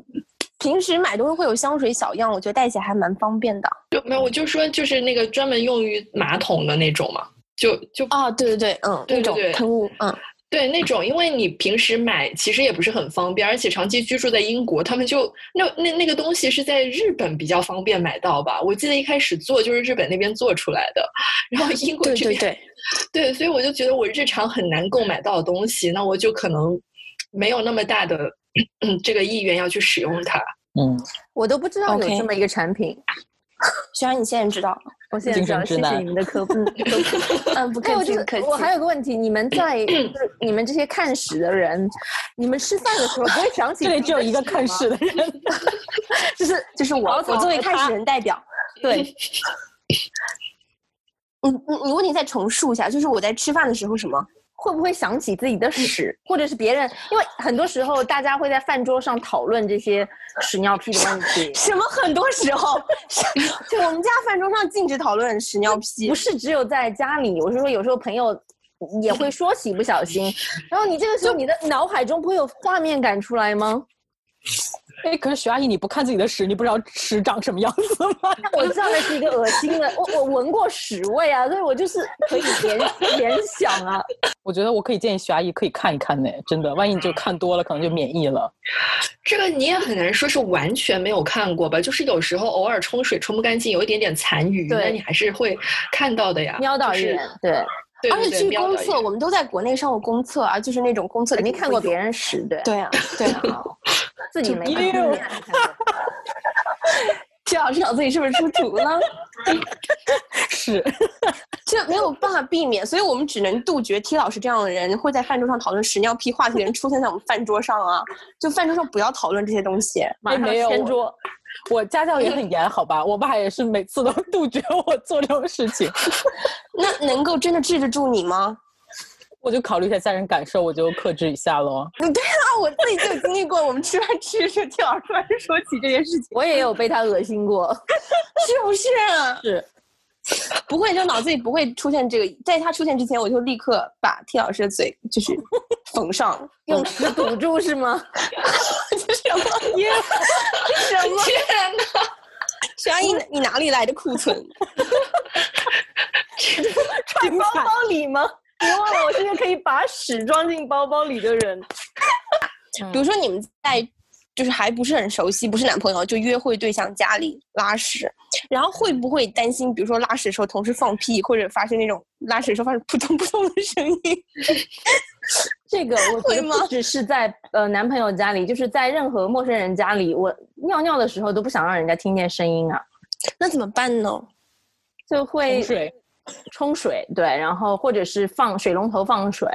平时买东西会有香水小样，我觉得带起来还蛮方便的。就没有，我就说就是那个专门用于马桶的那种嘛，就就啊，对对对，嗯，那种喷雾，嗯，对那种，因为你平时买其实也不是很方便，而且长期居住在英国，他们就那那那个东西是在日本比较方便买到吧？我记得一开始做就是日本那边做出来的，然后英国这边对对对，所以我就觉得我日常很难购买到的东西，那我就可能没有那么大的。嗯，这个意愿要去使用它。嗯，我都不知道有这么一个产品。虽然你现在知道，我现在知道，谢谢你们的科普。(laughs) 嗯，不客气，不客气。我还有个问题，你们在 (laughs) 就是你们这些看屎的人，你们吃饭的时候不会想起？这里只有一个看屎的人，(laughs) 就是就是我，我作为看屎人代表。对。你你你问题再重述一下，就是我在吃饭的时候什么？会不会想起自己的屎，或者是别人？因为很多时候大家会在饭桌上讨论这些屎尿屁的问题。(laughs) 什么？很多时候，(laughs) 我们家饭桌上禁止讨论屎尿屁。不是只有在家里，我是说有时候朋友也会说起不小心，然后你这个时候你的脑海中不会有画面感出来吗？哎，可是徐阿姨，你不看自己的屎，你不知道屎长什么样子吗？(laughs) 我知道那是一个恶心的，我我闻过屎味啊，所以我就是可以联 (laughs) 联想啊。我觉得我可以建议徐阿姨可以看一看呢，真的，万一你就看多了，可能就免疫了。这个你也很难说是完全没有看过吧，就是有时候偶尔冲水冲不干净，有一点点残余，对那你还是会看到的呀。瞄到就是一眼，对，对而且去公厕，我们都在国内上过公厕啊，就是那种公厕肯定看过别人。人屎，对，对啊，(laughs) 对啊，自己没看就过。看过齐老师脑子里是不是出图了？(laughs) 是，这没有办法避免，所以我们只能杜绝 T 老师这样的人会在饭桌上讨论屎尿屁话题的人出现在我们饭桌上啊！就饭桌上不要讨论这些东西。马上没有掀桌，我家教也很严，好吧？我爸也是每次都杜绝我做这种事情。(laughs) 那能够真的治得住你吗？我就考虑一下家人感受，我就克制一下喽。对啊，我自己就经历过。我们吃饭吃着吃着，T 老师突然说起这件事情，我也有被他恶心过。(laughs) 是不是？是，不会，就脑子里不会出现这个。在他出现之前，我就立刻把 T 老师的嘴就是 (laughs) 缝上，用屎堵住是吗？(laughs) 什么？什么？天哪！徐阿姨，你哪里来的库存？揣包包里吗？别忘了，我是个可以把屎装进包包里的人。(laughs) 比如说你们在就是还不是很熟悉，不是男朋友，就约会对象家里拉屎，然后会不会担心，比如说拉屎的时候同时放屁，或者发生那种拉屎的时候发生扑通扑通的声音？这个我觉会吗得不只是在呃男朋友家里，就是在任何陌生人家里，我尿尿的时候都不想让人家听见声音啊，那怎么办呢？就会冲水，冲水，对，然后或者是放水龙头放水，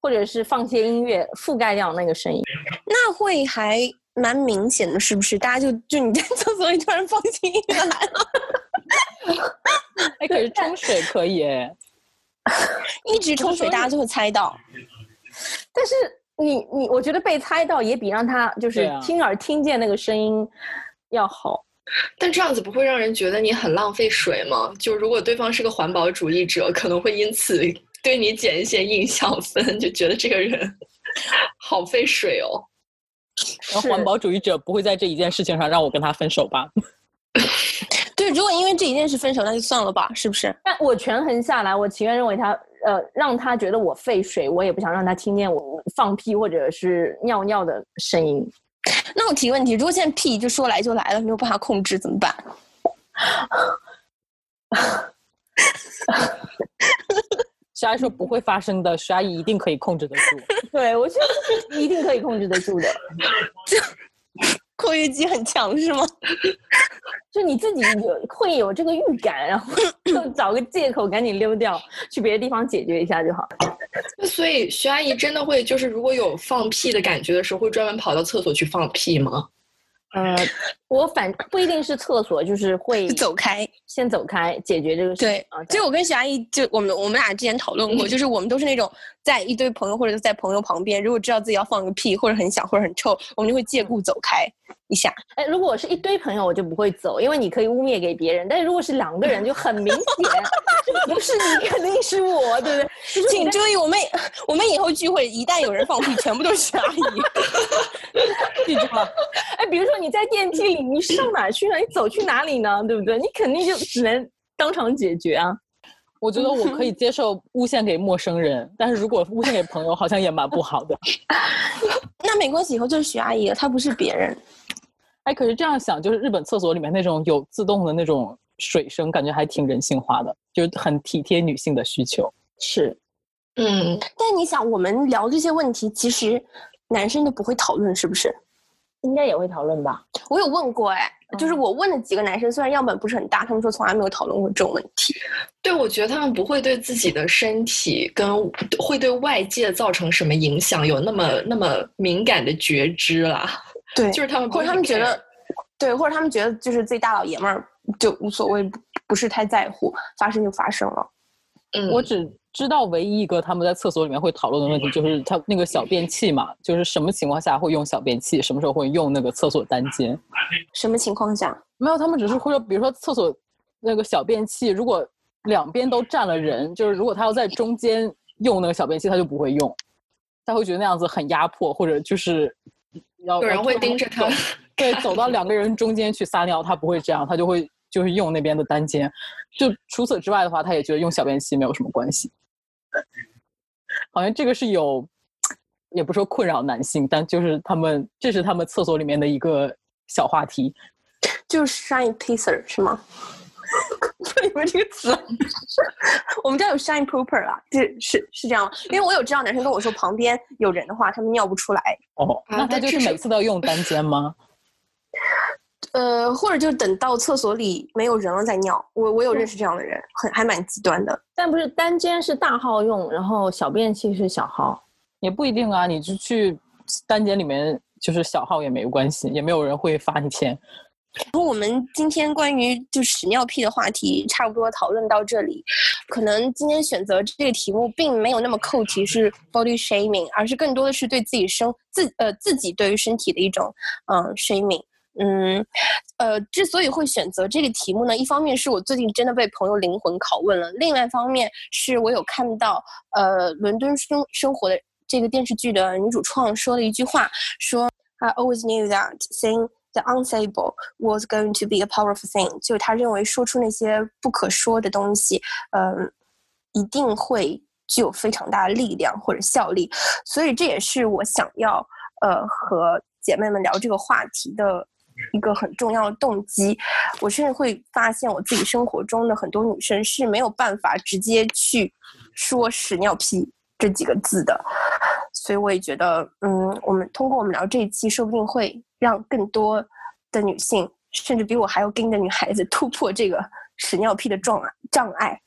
或者是放些音乐覆盖掉那个声音。那会还蛮明显的，是不是？大家就就你在厕所里突然放起音乐来了，哎，可是冲水可以哎。(laughs) 一直冲水，大家就会猜到。但是你你，我觉得被猜到也比让他就是亲耳听见那个声音要好。但这样子不会让人觉得你很浪费水吗？就如果对方是个环保主义者，可能会因此 (laughs) 对你减一些印象分，就觉得这个人 (laughs) 好费水哦。然后环保主义者不会在这一件事情上让我跟他分手吧？(laughs) 对，如果因为这一件事分手，那就算了吧，是不是？但我权衡下来，我情愿认为他呃让他觉得我费水，我也不想让他听见我放屁或者是尿尿的声音。那我提问题，如果现在屁就说来就来了，没有办法控制怎么办？徐阿姨说不会发生的，徐阿姨一定可以控制得住。(laughs) 对我觉得 (laughs) 一定可以控制得住的。(laughs) 括约肌很强是吗？(laughs) 就你自己有会有这个预感，然后就 (laughs) 找个借口赶紧溜掉，去别的地方解决一下就好。那所以徐阿姨真的会就是如果有放屁的感觉的时候，会专门跑到厕所去放屁吗？呃，我反不一定是厕所，就是会 (laughs) 走开。先走开解决这个事情。对所以我跟徐阿姨，就我们我们俩之前讨论过，(laughs) 就是我们都是那种在一堆朋友或者在朋友旁边，如果知道自己要放个屁或者很响或者很臭，我们就会借故走开一下。哎，如果我是一堆朋友，我就不会走，因为你可以污蔑给别人。但是如果是两个人，就很明显，(laughs) 不是你肯定是我，对不对？(laughs) 请注意，我们我们以后聚会一旦有人放屁，全部都是徐阿姨。记住了，哎，比如说你在电梯里，你上哪去呢？你走去哪里呢？对不对？你肯定就只 (laughs) 能当场解决啊。我觉得我可以 (laughs) 接受诬陷给陌生人，但是如果诬陷给朋友，好像也蛮不好的。(laughs) 那没关系，以后就是徐阿姨了，她不是别人。哎，可是这样想，就是日本厕所里面那种有自动的那种水声，感觉还挺人性化的，就是很体贴女性的需求。是，嗯，但你想，我们聊这些问题，其实男生都不会讨论，是不是？应该也会讨论吧？我有问过，哎，就是我问了几个男生，虽然样本不是很大，他们说从来没有讨论过这种问题。对，我觉得他们不会对自己的身体跟会对外界造成什么影响有那么那么敏感的觉知啦。对就是他们或者他们觉得，对，或者他们觉得就是自己大老爷们儿就无所谓，不不是太在乎，发生就发生了。嗯，我只知道唯一一个他们在厕所里面会讨论的问题，就是他那个小便器嘛，就是什么情况下会用小便器，什么时候会用那个厕所单间。什么情况下？没有，他们只是会说，比如说厕所那个小便器，如果两边都站了人，就是如果他要在中间用那个小便器，他就不会用，他会觉得那样子很压迫，或者就是要有人会盯着他对，走到两个人中间去撒尿，他不会这样，他就会就是用那边的单间。就除此之外的话，他也觉得用小便器没有什么关系。好像这个是有，也不说困扰男性，但就是他们这是他们厕所里面的一个小话题。就是 shine pisser 是吗？(laughs) 你们这个词，(laughs) 我们家有 shine pooper 啦，是是是这样，因为我有知道男生跟我说旁边有人的话，他们尿不出来。哦，那他就是每次都要用单间吗？呃，或者就等到厕所里没有人了再尿。我我有认识这样的人，很还蛮极端的。但不是单间是大号用，然后小便器是小号，也不一定啊。你就去单间里面，就是小号也没有关系，也没有人会罚你钱。然后我们今天关于就屎尿屁的话题差不多讨论到这里，可能今天选择这个题目并没有那么扣题是 body shaming，而是更多的是对自己身自呃自己对于身体的一种嗯 shaming。嗯，呃，之所以会选择这个题目呢，一方面是我最近真的被朋友灵魂拷问了，另外一方面是我有看到呃伦敦生生活的这个电视剧的女主创说了一句话，说 I always knew that saying the unsayable was going to be a powerful thing，就他认为说出那些不可说的东西，嗯，一定会具有非常大的力量或者效力，所以这也是我想要呃和姐妹们聊这个话题的。一个很重要的动机，我甚至会发现我自己生活中的很多女生是没有办法直接去说“屎尿屁”这几个字的，所以我也觉得，嗯，我们通过我们聊这一期，说不定会让更多的女性，甚至比我还要更的女孩子突破这个屎尿屁的障障碍。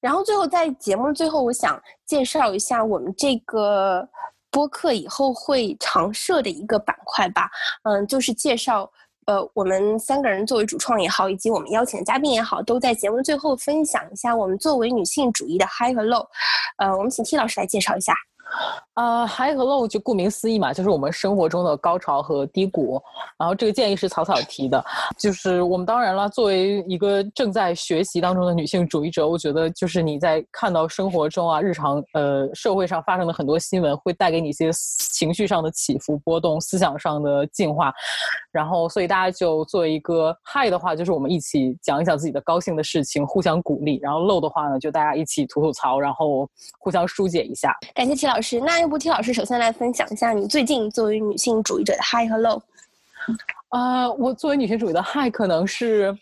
然后最后在节目最后，我想介绍一下我们这个播客以后会常设的一个板块吧，嗯，就是介绍。呃，我们三个人作为主创也好，以及我们邀请的嘉宾也好，都在节目最后分享一下我们作为女性主义的 high 和 low。呃，我们请 T 老师来介绍一下。呃，high 和 low 就顾名思义嘛，就是我们生活中的高潮和低谷。然后这个建议是草草提的，就是我们当然了，作为一个正在学习当中的女性主义者，我觉得就是你在看到生活中啊，日常呃社会上发生的很多新闻，会带给你一些情绪上的起伏波动，思想上的进化。然后，所以大家就作为一个 high 的话，就是我们一起讲一讲自己的高兴的事情，互相鼓励；然后 low 的话呢，就大家一起吐吐槽，然后互相疏解一下。感谢齐老。那要不听老师首先来分享一下你最近作为女性主义者的 high 和 low。啊，我作为女性主义的 high 可能是，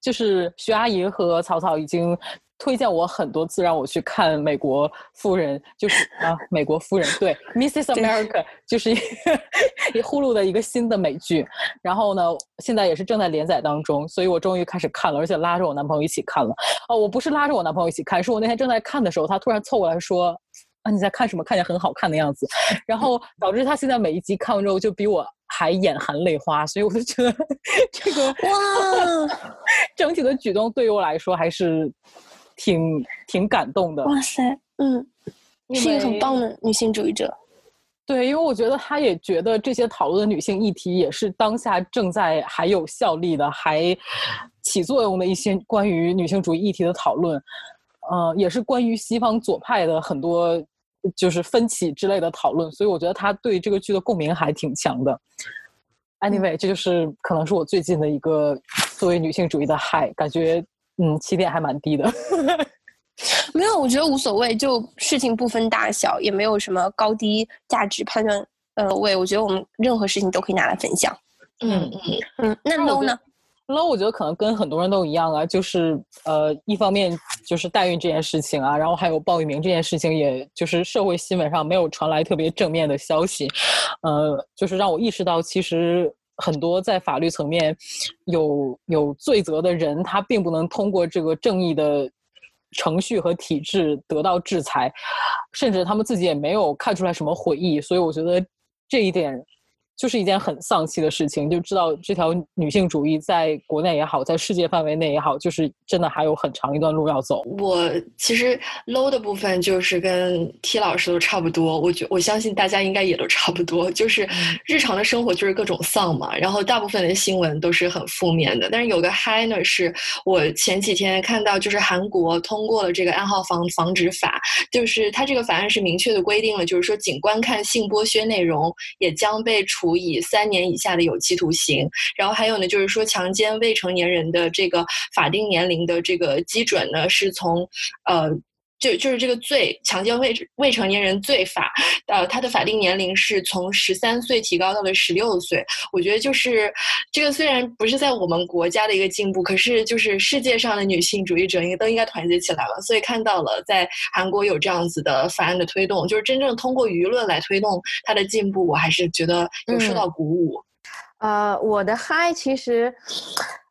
就是徐阿姨和草草已经。推荐我很多次让我去看《美国夫人》，就是 (laughs) 啊，《美国夫人》对，(laughs)《Mrs. America》就是一 (laughs) 呼噜的一个新的美剧。然后呢，现在也是正在连载当中，所以我终于开始看了，而且拉着我男朋友一起看了。哦，我不是拉着我男朋友一起看，是我那天正在看的时候，他突然凑过来说：“啊，你在看什么？看起来很好看的样子。”然后导致他现在每一集看完之后就比我还眼含泪花，所以我就觉得 (laughs) 这个哇，(laughs) 整体的举动对于我来说还是。挺挺感动的，哇塞，嗯，是一个很棒的女性主义者。对，因为我觉得他也觉得这些讨论的女性议题也是当下正在还有效力的，还起作用的一些关于女性主义议题的讨论。呃，也是关于西方左派的很多就是分歧之类的讨论，所以我觉得他对这个剧的共鸣还挺强的。Anyway，这就是可能是我最近的一个作为女性主义的嗨，感觉。嗯，起点还蛮低的，(laughs) 没有，我觉得无所谓，就事情不分大小，也没有什么高低价值判断。呃，位，我觉得我们任何事情都可以拿来分享。嗯嗯嗯，那 low 呢那我觉得可能跟很多人都一样啊，就是呃，一方面就是代孕这件事情啊，然后还有鲍玉明这件事情，也就是社会新闻上没有传来特别正面的消息，呃，就是让我意识到其实。很多在法律层面有有罪责的人，他并不能通过这个正义的程序和体制得到制裁，甚至他们自己也没有看出来什么悔意，所以我觉得这一点。就是一件很丧气的事情，就知道这条女性主义在国内也好，在世界范围内也好，就是真的还有很长一段路要走。我其实 low 的部分就是跟 T 老师都差不多，我觉我相信大家应该也都差不多，就是日常的生活就是各种丧嘛，然后大部分的新闻都是很负面的。但是有个 high 呢，是我前几天看到，就是韩国通过了这个暗号防防止法，就是它这个法案是明确的规定了，就是说仅观看性剥削内容也将被处。处以三年以下的有期徒刑。然后还有呢，就是说强奸未成年人的这个法定年龄的这个基准呢，是从呃。就就是这个罪，强奸未未成年人罪法，呃，它的法定年龄是从十三岁提高到了十六岁。我觉得就是这个虽然不是在我们国家的一个进步，可是就是世界上的女性主义者应该都应该团结起来了。所以看到了在韩国有这样子的法案的推动，就是真正通过舆论来推动它的进步，我还是觉得有受到鼓舞。呃，我的嗨其实。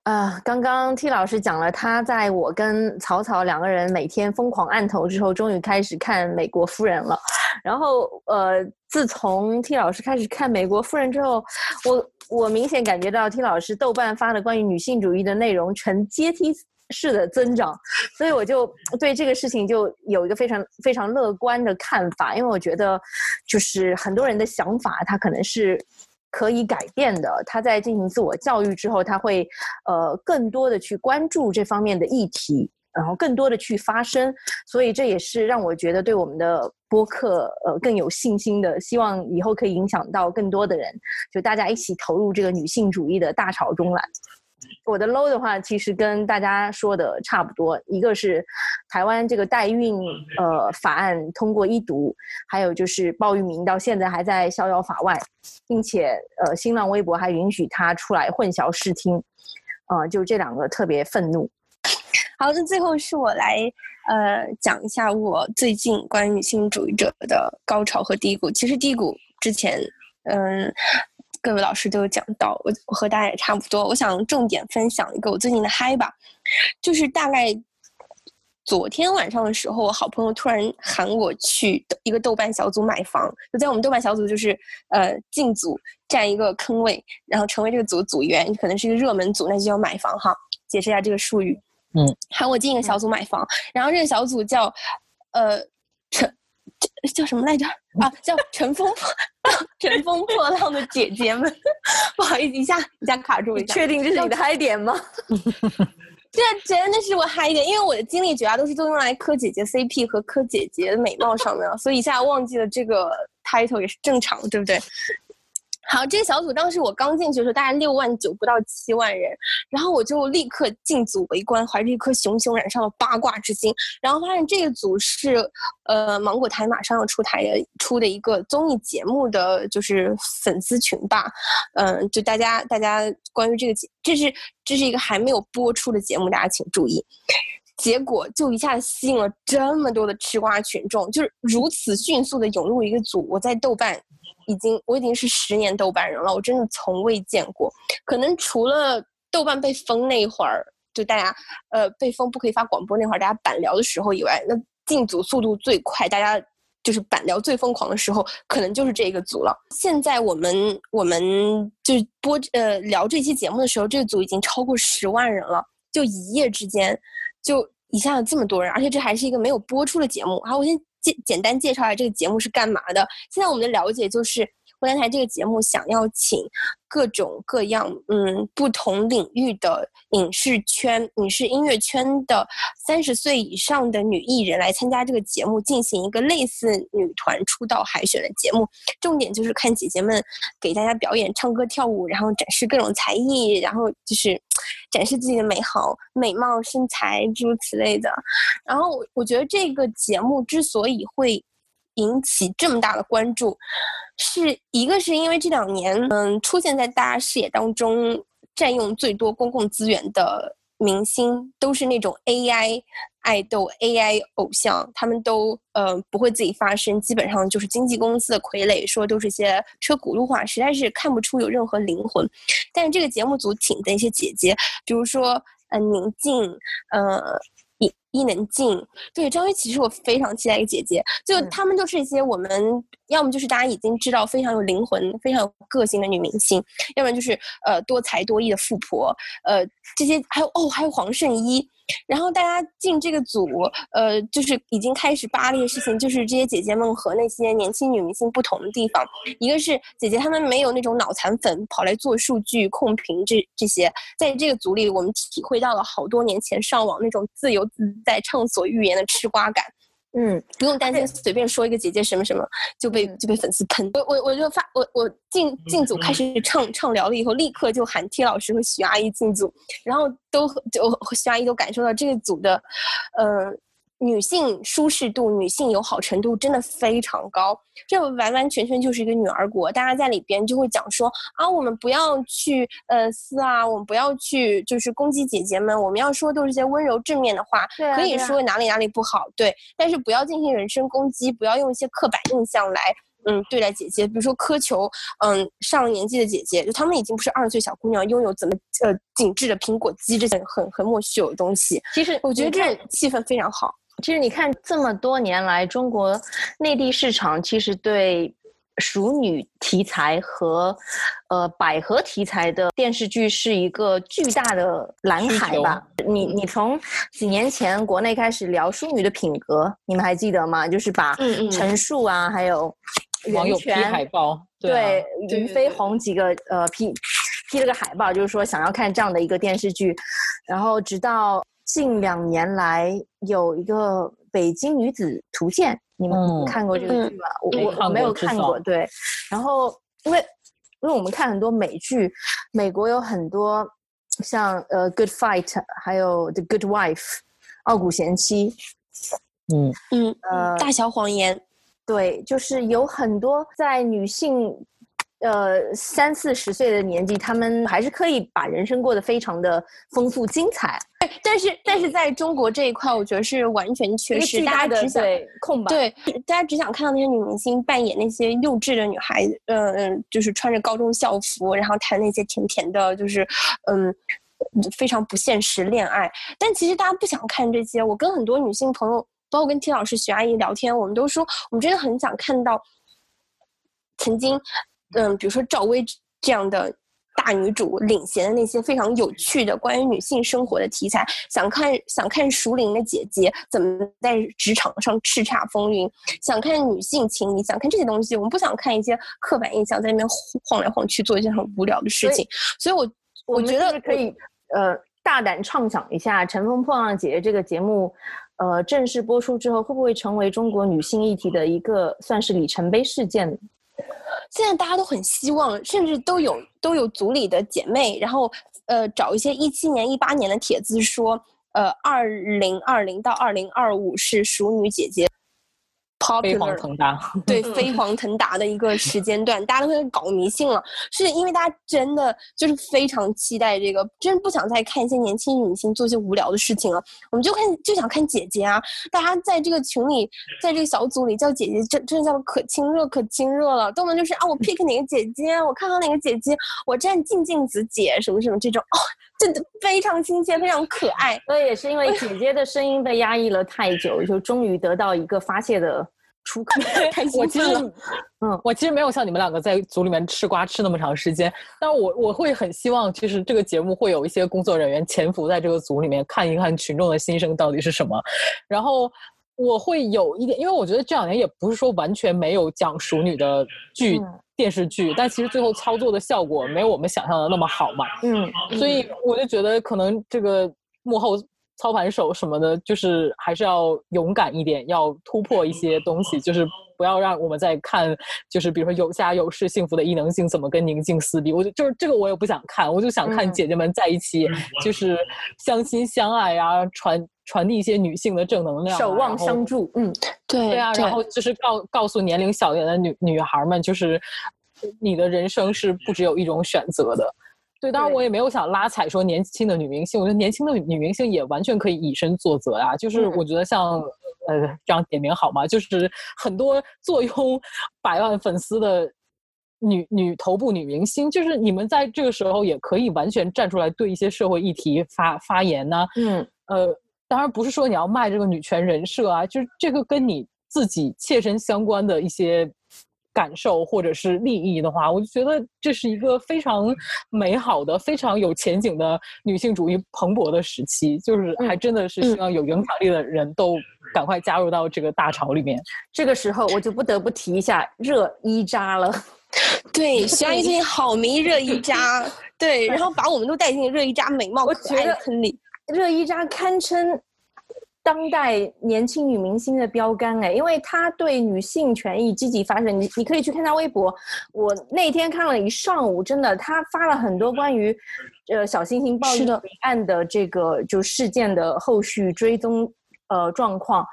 呃，刚刚 T 老师讲了，他在我跟草草两个人每天疯狂按头之后，终于开始看《美国夫人》了。然后，呃，自从 T 老师开始看《美国夫人》之后，我我明显感觉到 T 老师豆瓣发的关于女性主义的内容呈阶梯式的增长，所以我就对这个事情就有一个非常非常乐观的看法，因为我觉得，就是很多人的想法，他可能是。可以改变的，他在进行自我教育之后，他会呃更多的去关注这方面的议题，然后更多的去发声，所以这也是让我觉得对我们的播客呃更有信心的，希望以后可以影响到更多的人，就大家一起投入这个女性主义的大潮中来。我的 low 的话，其实跟大家说的差不多。一个是台湾这个代孕呃法案通过一读，还有就是鲍玉明到现在还在逍遥法外，并且呃新浪微博还允许他出来混淆视听，呃，就这两个特别愤怒。好，那最后是我来呃讲一下我最近关于女性主义者的高潮和低谷。其实低谷之前嗯。各位老师都有讲到，我我和大家也差不多。我想重点分享一个我最近的嗨吧，就是大概昨天晚上的时候，我好朋友突然喊我去一个豆瓣小组买房。就在我们豆瓣小组，就是呃进组占一个坑位，然后成为这个组组员，可能是一个热门组，那就叫买房哈。解释一下这个术语。嗯，喊我进一个小组买房，然后这个小组叫呃陈。叫什么来着？啊，叫 (laughs) 乘风破乘风破浪的姐姐们。(laughs) 不好意思，一下一下卡住一下。确定这是你的嗨点吗？(laughs) 这真的是我嗨点，因为我的精力主要都是都用来磕姐姐 CP 和磕姐姐的美貌上面了，所以一下忘记了这个 title 也是正常，对不对？好，这个小组当时我刚进去的时候，大概六万九不到七万人，然后我就立刻进组围观，怀着一颗熊熊燃烧的八卦之心，然后发现这个组是，呃，芒果台马上要出台的出的一个综艺节目的就是粉丝群吧，嗯，就大家大家关于这个节，这是这是一个还没有播出的节目，大家请注意，结果就一下子吸引了这么多的吃瓜群众，就是如此迅速的涌入一个组，我在豆瓣。已经，我已经是十年豆瓣人了，我真的从未见过。可能除了豆瓣被封那会儿，就大家呃被封不可以发广播那会儿，大家板聊的时候以外，那进组速度最快，大家就是板聊最疯狂的时候，可能就是这个组了。现在我们我们就播呃聊这期节目的时候，这个组已经超过十万人了，就一夜之间就一下子这么多人，而且这还是一个没有播出的节目。好，我先。简单介绍一下这个节目是干嘛的。现在我们的了解就是，湖南台这个节目想要请。各种各样，嗯，不同领域的影视圈、影视音乐圈的三十岁以上的女艺人来参加这个节目，进行一个类似女团出道海选的节目。重点就是看姐姐们给大家表演唱歌跳舞，然后展示各种才艺，然后就是 (tsk) 展示自己的美好、美貌、身材诸如此类的。然后我我觉得这个节目之所以会引起这么大的关注。是一个是因为这两年，嗯，出现在大家视野当中、占用最多公共资源的明星，都是那种 AI 爱豆、AI 偶像，他们都呃不会自己发声，基本上就是经纪公司的傀儡，说都是些车轱辘话，实在是看不出有任何灵魂。但是这个节目组请的一些姐姐，比如说呃宁静，呃。伊能静，对张雨绮是我非常期待一个姐姐，就他们就是一些我们要么就是大家已经知道非常有灵魂、非常有个性的女明星，要不然就是呃多才多艺的富婆，呃这些还有哦还有黄圣依。然后大家进这个组，呃，就是已经开始扒了一个事情，就是这些姐姐们和那些年轻女明星不同的地方，一个是姐姐她们没有那种脑残粉跑来做数据控评这这些，在这个组里我们体会到了好多年前上网那种自由自在畅所欲言的吃瓜感。嗯，不用担心随便说一个姐姐什么什么就被嗯就被粉丝喷。我我我就发我我进进组开始畅畅聊了以后，立刻就喊 T 老师和徐阿姨进组，然后都就徐阿姨都感受到这个组的，呃。女性舒适度、女性友好程度真的非常高，这完完全全就是一个女儿国。大家在里边就会讲说啊，我们不要去呃撕啊，我们不要去就是攻击姐姐们，我们要说都是些温柔正面的话，对啊可以说哪里哪里不好，对，但是不要进行人身攻击，不要用一些刻板印象来。嗯，对待姐姐，比如说苛求，嗯，上了年纪的姐姐，就她们已经不是二十岁小姑娘，拥有怎么呃紧致的苹果肌这些很很莫须有的东西。其实我觉得这种气氛非常好。其实你看，这么多年来，中国内地市场其实对熟女题材和呃百合题材的电视剧是一个巨大的蓝海吧。你你从几年前国内开始聊淑女的品格，你们还记得吗？就是把陈数啊，还有袁网友泉海报，对啊对对对俞飞对鸿几个呃批批了个海报，就是说想要看这样的一个电视剧，然后直到近两年来有一个《北京女子图鉴》，你们嗯看过这个剧吗？嗯我我我没有看过，对。然后因为因为我们看很多美剧，美国有很多像呃《Good Fight》，还有《The Good Wife》，傲骨贤妻，嗯，嗯，呃，大小谎言。对，就是有很多在女性，呃三四十岁的年纪，他们还是可以把人生过得非常的丰富精彩。但是但是在中国这一块，我觉得是完全缺失，大家只想空白。对，大家只想看到那些女明星扮演那些幼稚的女孩子，嗯、嗯，就是穿着高中校服，然后谈那些甜甜的，就是嗯。非常不现实恋爱，但其实大家不想看这些。我跟很多女性朋友，包括跟 T 老师、徐阿姨聊天，我们都说，我们真的很想看到曾经，嗯，比如说赵薇这样的大女主领衔的那些非常有趣的关于女性生活的题材，想看想看熟龄的姐姐怎么在职场上叱咤风云，想看女性情谊，想看这些东西。我们不想看一些刻板印象在那边晃来晃去，做一些很无聊的事情。所以我我我觉得可以呃大胆畅想一下，《乘风破浪的姐姐》这个节目，呃正式播出之后，会不会成为中国女性议题的一个算是里程碑事件呢？现在大家都很希望，甚至都有都有组里的姐妹，然后呃找一些一七年、一八年的帖子说，呃，二零二零到二零二五是熟女姐姐飞黄腾达。对嗯飞黄腾达的一个时间段，大家都会搞迷信了，是因为大家真的就是非常期待这个，真不想再看一些年轻女性做一些无聊的事情了。我们就看就想看姐姐啊，大家在这个群里，在这个小组里叫姐姐，真真的叫得可亲热可亲热了，动不动就是啊我 pick 哪个姐姐，我看到哪个姐姐，我站静静子姐什么什么这种，哦，真的非常亲切，非常可爱。所以也是因为姐姐的声音被压抑了太久，就终于得到一个发泄的出口。太我其实嗯我其实没有像你们两个在组里面吃瓜吃那么长时间，但我我会很希望，其实这个节目会有一些工作人员潜伏在这个组里面，看一看群众的心声到底是什么。然后我会有一点，因为我觉得这两年也不是说完全没有讲熟女的剧、嗯电视剧，但其实最后操作的效果没有我们想象的那么好嘛。嗯，所以我就觉得可能这个幕后操盘手什么的，就是还是要勇敢一点，要突破一些东西，就是不要让我们在看，就是比如说有家有室幸福的伊能静怎么跟宁静撕逼，我就就是这个我也不想看，我就想看嗯姐姐们在一起，就是相亲相爱啊，传传递一些女性的正能量啊、守望相助。嗯，对对啊，然后就是告告诉年龄小一点的女女孩们，就是你的人生是不只有一种选择的。对，当然我也没有想拉踩说年轻的女明星，我觉得年轻的女明星也完全可以以身作则啊。就是嗯我觉得像呃这样点名好吗？就是很多坐拥 (laughs) 百万粉丝的女女头部女明星，就是你们在这个时候也可以完全站出来对一些社会议题发发言呢、嗯，呃，当然不是说你要卖这个女权人设啊，就是这个跟你自己切身相关的一些感受或者是利益的话，我就觉得这是一个非常美好的、非常有前景的女性主义蓬勃的时期。就是还真的是希望有影响力的人都赶快加入到这个大潮里面。这个时候我就不得不提一下热依扎了。(laughs) 对，徐阿姨最近好迷热依扎，(laughs) 对，然后把我们都带进热依扎美貌我可爱觉得的坑里。热依扎堪称当代年轻女明星的标杆哎，因为她对女性权益积极发声。你你可以去看她微博，我那天看了一上午，真的，她发了很多关于呃小星星暴力案的这个就事件的后续追踪呃状况。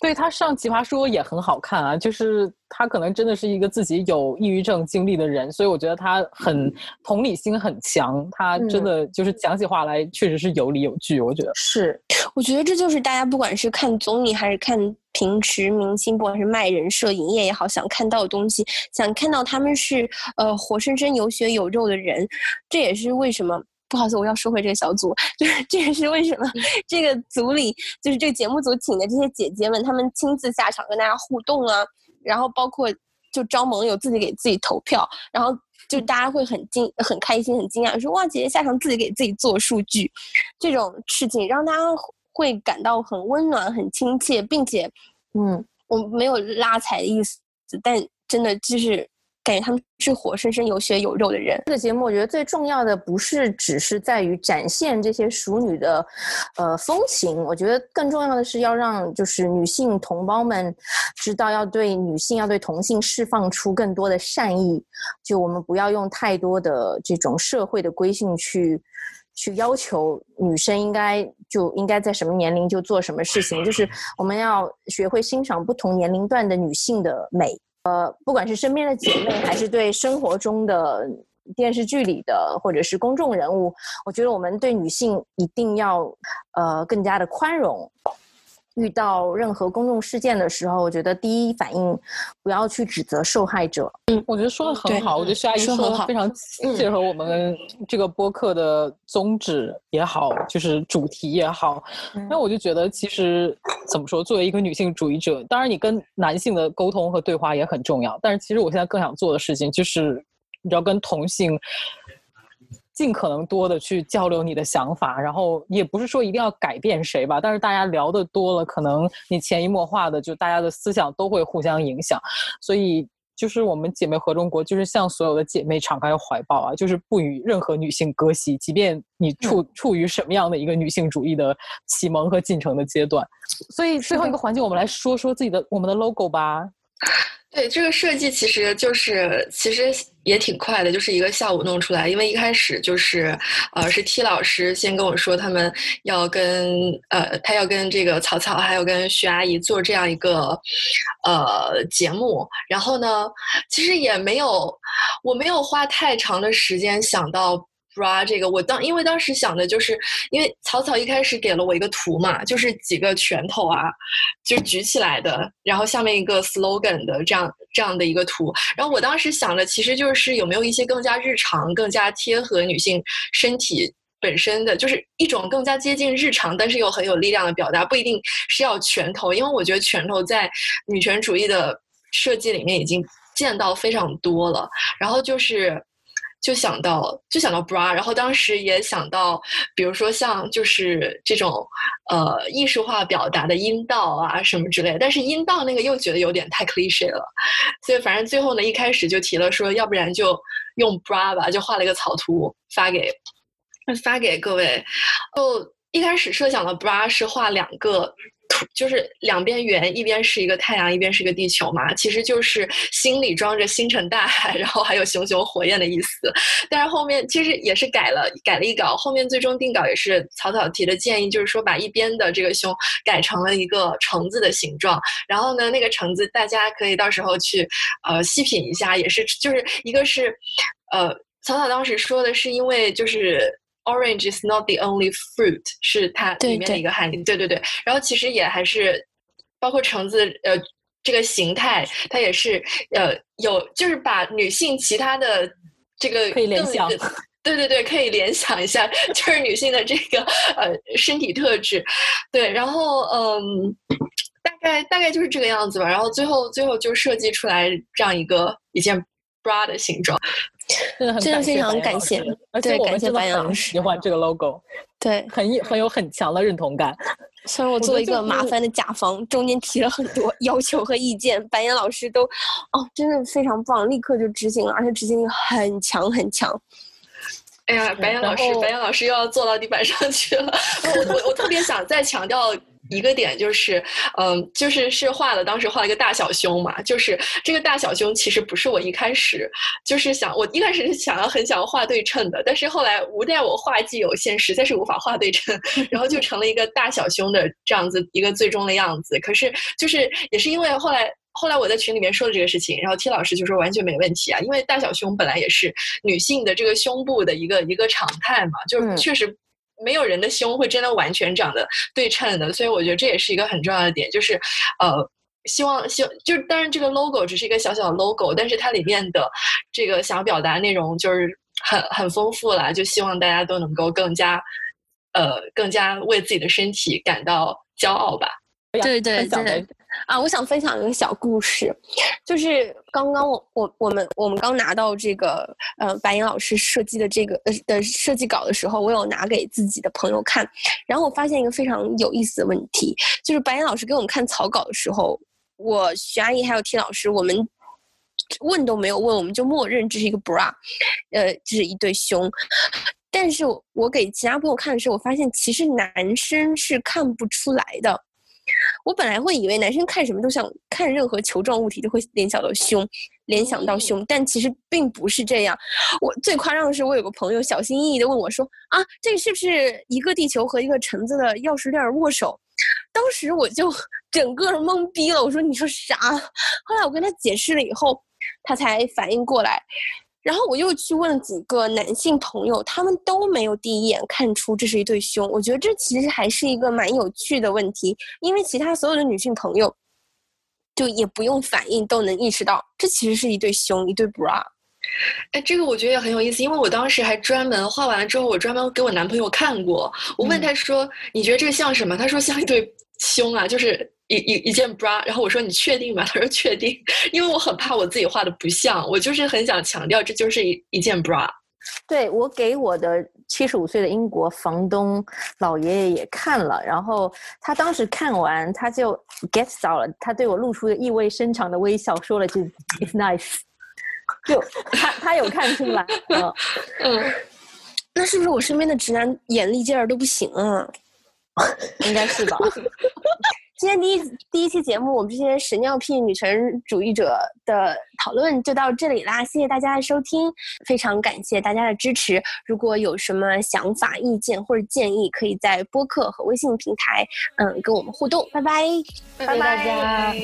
对他上《奇葩说》也很好看啊，就是他可能真的是一个自己有抑郁症经历的人，所以我觉得他很同理心很强，他真的就是讲起话来确实是有理有据。我觉得是，我觉得这就是大家不管是看综艺还是看平时明星，不管是卖人设、营业也好，想看到的东西，想看到他们是呃活生生有血有肉的人，这也是为什么。不好意思，我要说回这个小组，(laughs) 就是这也是为什么这个组里就是这个节目组请的这些姐姐们，她们亲自下场跟大家互动啊，然后包括就张萌有自己给自己投票，然后就大家会很惊、很开心、很惊讶，说哇，姐姐下场自己给自己做数据，这种事情让大家会感到很温暖、很亲切，并且，嗯，我没有拉踩的意思，但真的就是。感觉他们是活生生有血有肉的人。这个节目我觉得最重要的不是只是在于展现这些熟女的，呃风情。我觉得更重要的是要让就是女性同胞们知道要对女性要对同性释放出更多的善意。就我们不要用太多的这种社会的规训去去要求女生应该就应该在什么年龄就做什么事情。就是我们要学会欣赏不同年龄段的女性的美。呃，不管是身边的姐妹，还是对生活中的电视剧里的，或者是公众人物，我觉得我们对女性一定要呃更加的宽容。遇到任何公众事件的时候，我觉得第一反应不要去指责受害者。嗯，我觉得说的很好，我觉得徐阿姨说的非常切合我们这个播客的宗旨也好，就是主题也好。那我就觉得，其实怎么说，作为一个女性主义者，当然你跟男性的沟通和对话也很重要。但是其实我现在更想做的事情，就是你知道，跟同性。尽可能多的去交流你的想法，然后也不是说一定要改变谁吧，但是大家聊的多了，可能你潜移默化的就大家的思想都会互相影响，所以就是我们姐妹合中国，就是向所有的姐妹敞开怀抱啊，就是不与任何女性割席，即便你处处于什么样的一个女性主义的启蒙和进程的阶段。所以最后一个环节，我们来说说自己的我们的 logo 吧。对这个设计，其实就是其实也挺快的，就是一个下午弄出来。因为一开始就是，呃，是 T 老师先跟我说，他们要跟呃，他要跟这个曹操，还有跟徐阿姨做这样一个呃节目。然后呢，其实也没有，我没有花太长的时间想到。Bra 这个我当因为当时想的就是，因为草草一开始给了我一个图嘛，就是几个拳头啊，就举起来的，然后下面一个 slogan 的这样这样的一个图。然后我当时想的其实就是有没有一些更加日常、更加贴合女性身体本身的，就是一种更加接近日常，但是又很有力量的表达，不一定是要拳头，因为我觉得拳头在女权主义的设计里面已经见到非常多了。然后就是。就想到就想到 bra，然后当时也想到，比如说像就是这种呃艺术化表达的阴道啊什么之类，但是阴道那个又觉得有点太 cliche 了，所以反正最后呢一开始就提了说，要不然就用 bra 吧，就画了一个草图发给发给各位，就一开始设想的 bra 是画两个。就是两边圆，一边是一个太阳，一边是一个地球嘛，其实就是心里装着星辰大海，(laughs) 然后还有熊熊火焰的意思。但是后面其实也是改了，改了一稿，后面最终定稿也是草草提的建议，就是说把一边的这个胸改成了一个橙子的形状。然后呢，那个橙子大家可以到时候去呃细品一下，也是就是一个是呃草草当时说的是因为就是。Orange is not the only fruit，是它里面的一个含义。对对对，然后其实也还是包括橙子，呃，这个形态它也是呃有，就是把女性其他的这个可以联想，(laughs) 对对对，可以联想一下，就是女性的这个呃身体特质。对，然后嗯，大概大概就是这个样子吧。然后最后最后就设计出来这样一个一件 bra 的形状。(laughs) 真的非常感谢，对，感谢白杨老师。喜欢这个 logo，对，很很有很强的认同感。虽然我做了一个麻烦的甲方，中间提了很多要求和意见，白岩老师都，哦，真的非常棒，立刻就执行了，而且执行力很强很强。哎呀，白岩老师，白岩老师又要坐到地板上去了。(laughs) 我我我特别想再强调。一个点就是，嗯，就是是画了，当时画了一个大小胸嘛，就是这个大小胸其实不是我一开始就是想，我一开始是想要很想要画对称的，但是后来无奈我画技有限，实在是无法画对称，(laughs) 然后就成了一个大小胸的这样子一个最终的样子。可是就是也是因为后来后来我在群里面说了这个事情，然后 T 老师就说完全没问题啊，因为大小胸本来也是女性的这个胸部的一个一个常态嘛，就确实。没有人的胸会真的完全长得对称的，所以我觉得这也是一个很重要的点，就是，呃，希望希就是当然这个 logo 只是一个小小的 logo，但是它里面的这个想要表达内容就是很很丰富啦，就希望大家都能够更加，呃，更加为自己的身体感到骄傲吧。对对对。啊，我想分享一个小故事，就是刚刚我我我们我们刚拿到这个呃白岩老师设计的这个呃的设计稿的时候，我有拿给自己的朋友看，然后我发现一个非常有意思的问题，就是白岩老师给我们看草稿的时候，我徐阿姨还有 T 老师，我们问都没有问，我们就默认这是一个 bra，呃，这是一对胸，但是我给其他朋友看的时候，我发现其实男生是看不出来的。我本来会以为男生看什么都想看任何球状物体就会联想到胸，联想到胸，但其实并不是这样。我最夸张的是，我有个朋友小心翼翼的问我说：“啊，这个是不是一个地球和一个橙子的钥匙链握手？”当时我就 (laughs) 整个懵逼了，我说：“你说啥？”后来我跟他解释了以后，他才反应过来。然后我又去问了几个男性朋友，他们都没有第一眼看出这是一对胸。我觉得这其实还是一个蛮有趣的问题，因为其他所有的女性朋友，就也不用反应都能意识到这其实是一对胸，一对 bra。哎，这个我觉得也很有意思，因为我当时还专门画完了之后，我专门给我男朋友看过。我问他说：“你觉得这个像什么？”他说：“像一对胸啊，就是。”一一一件 bra，然后我说你确定吗？(laughs) 他说确定，因为我很怕我自己画的不像，我就是很想强调这就是一一件 bra。对我给我的七十五岁的英国房东老爷爷也看了，然后他当时看完他就 get 到了，他对我露出的意味深长的微笑，说了句 it's nice，(laughs) 就他他有看出来，嗯 (laughs) 嗯，那是不是我身边的直男眼力劲儿都不行啊？应该是吧。今天第一第一期节目，我们这些屎尿屁女权主义者的讨论就到这里啦！谢谢大家的收听，非常感谢大家的支持。如果有什么想法、意见或者建议，可以在播客和微信平台，嗯，跟我们互动。拜拜，拜拜大家。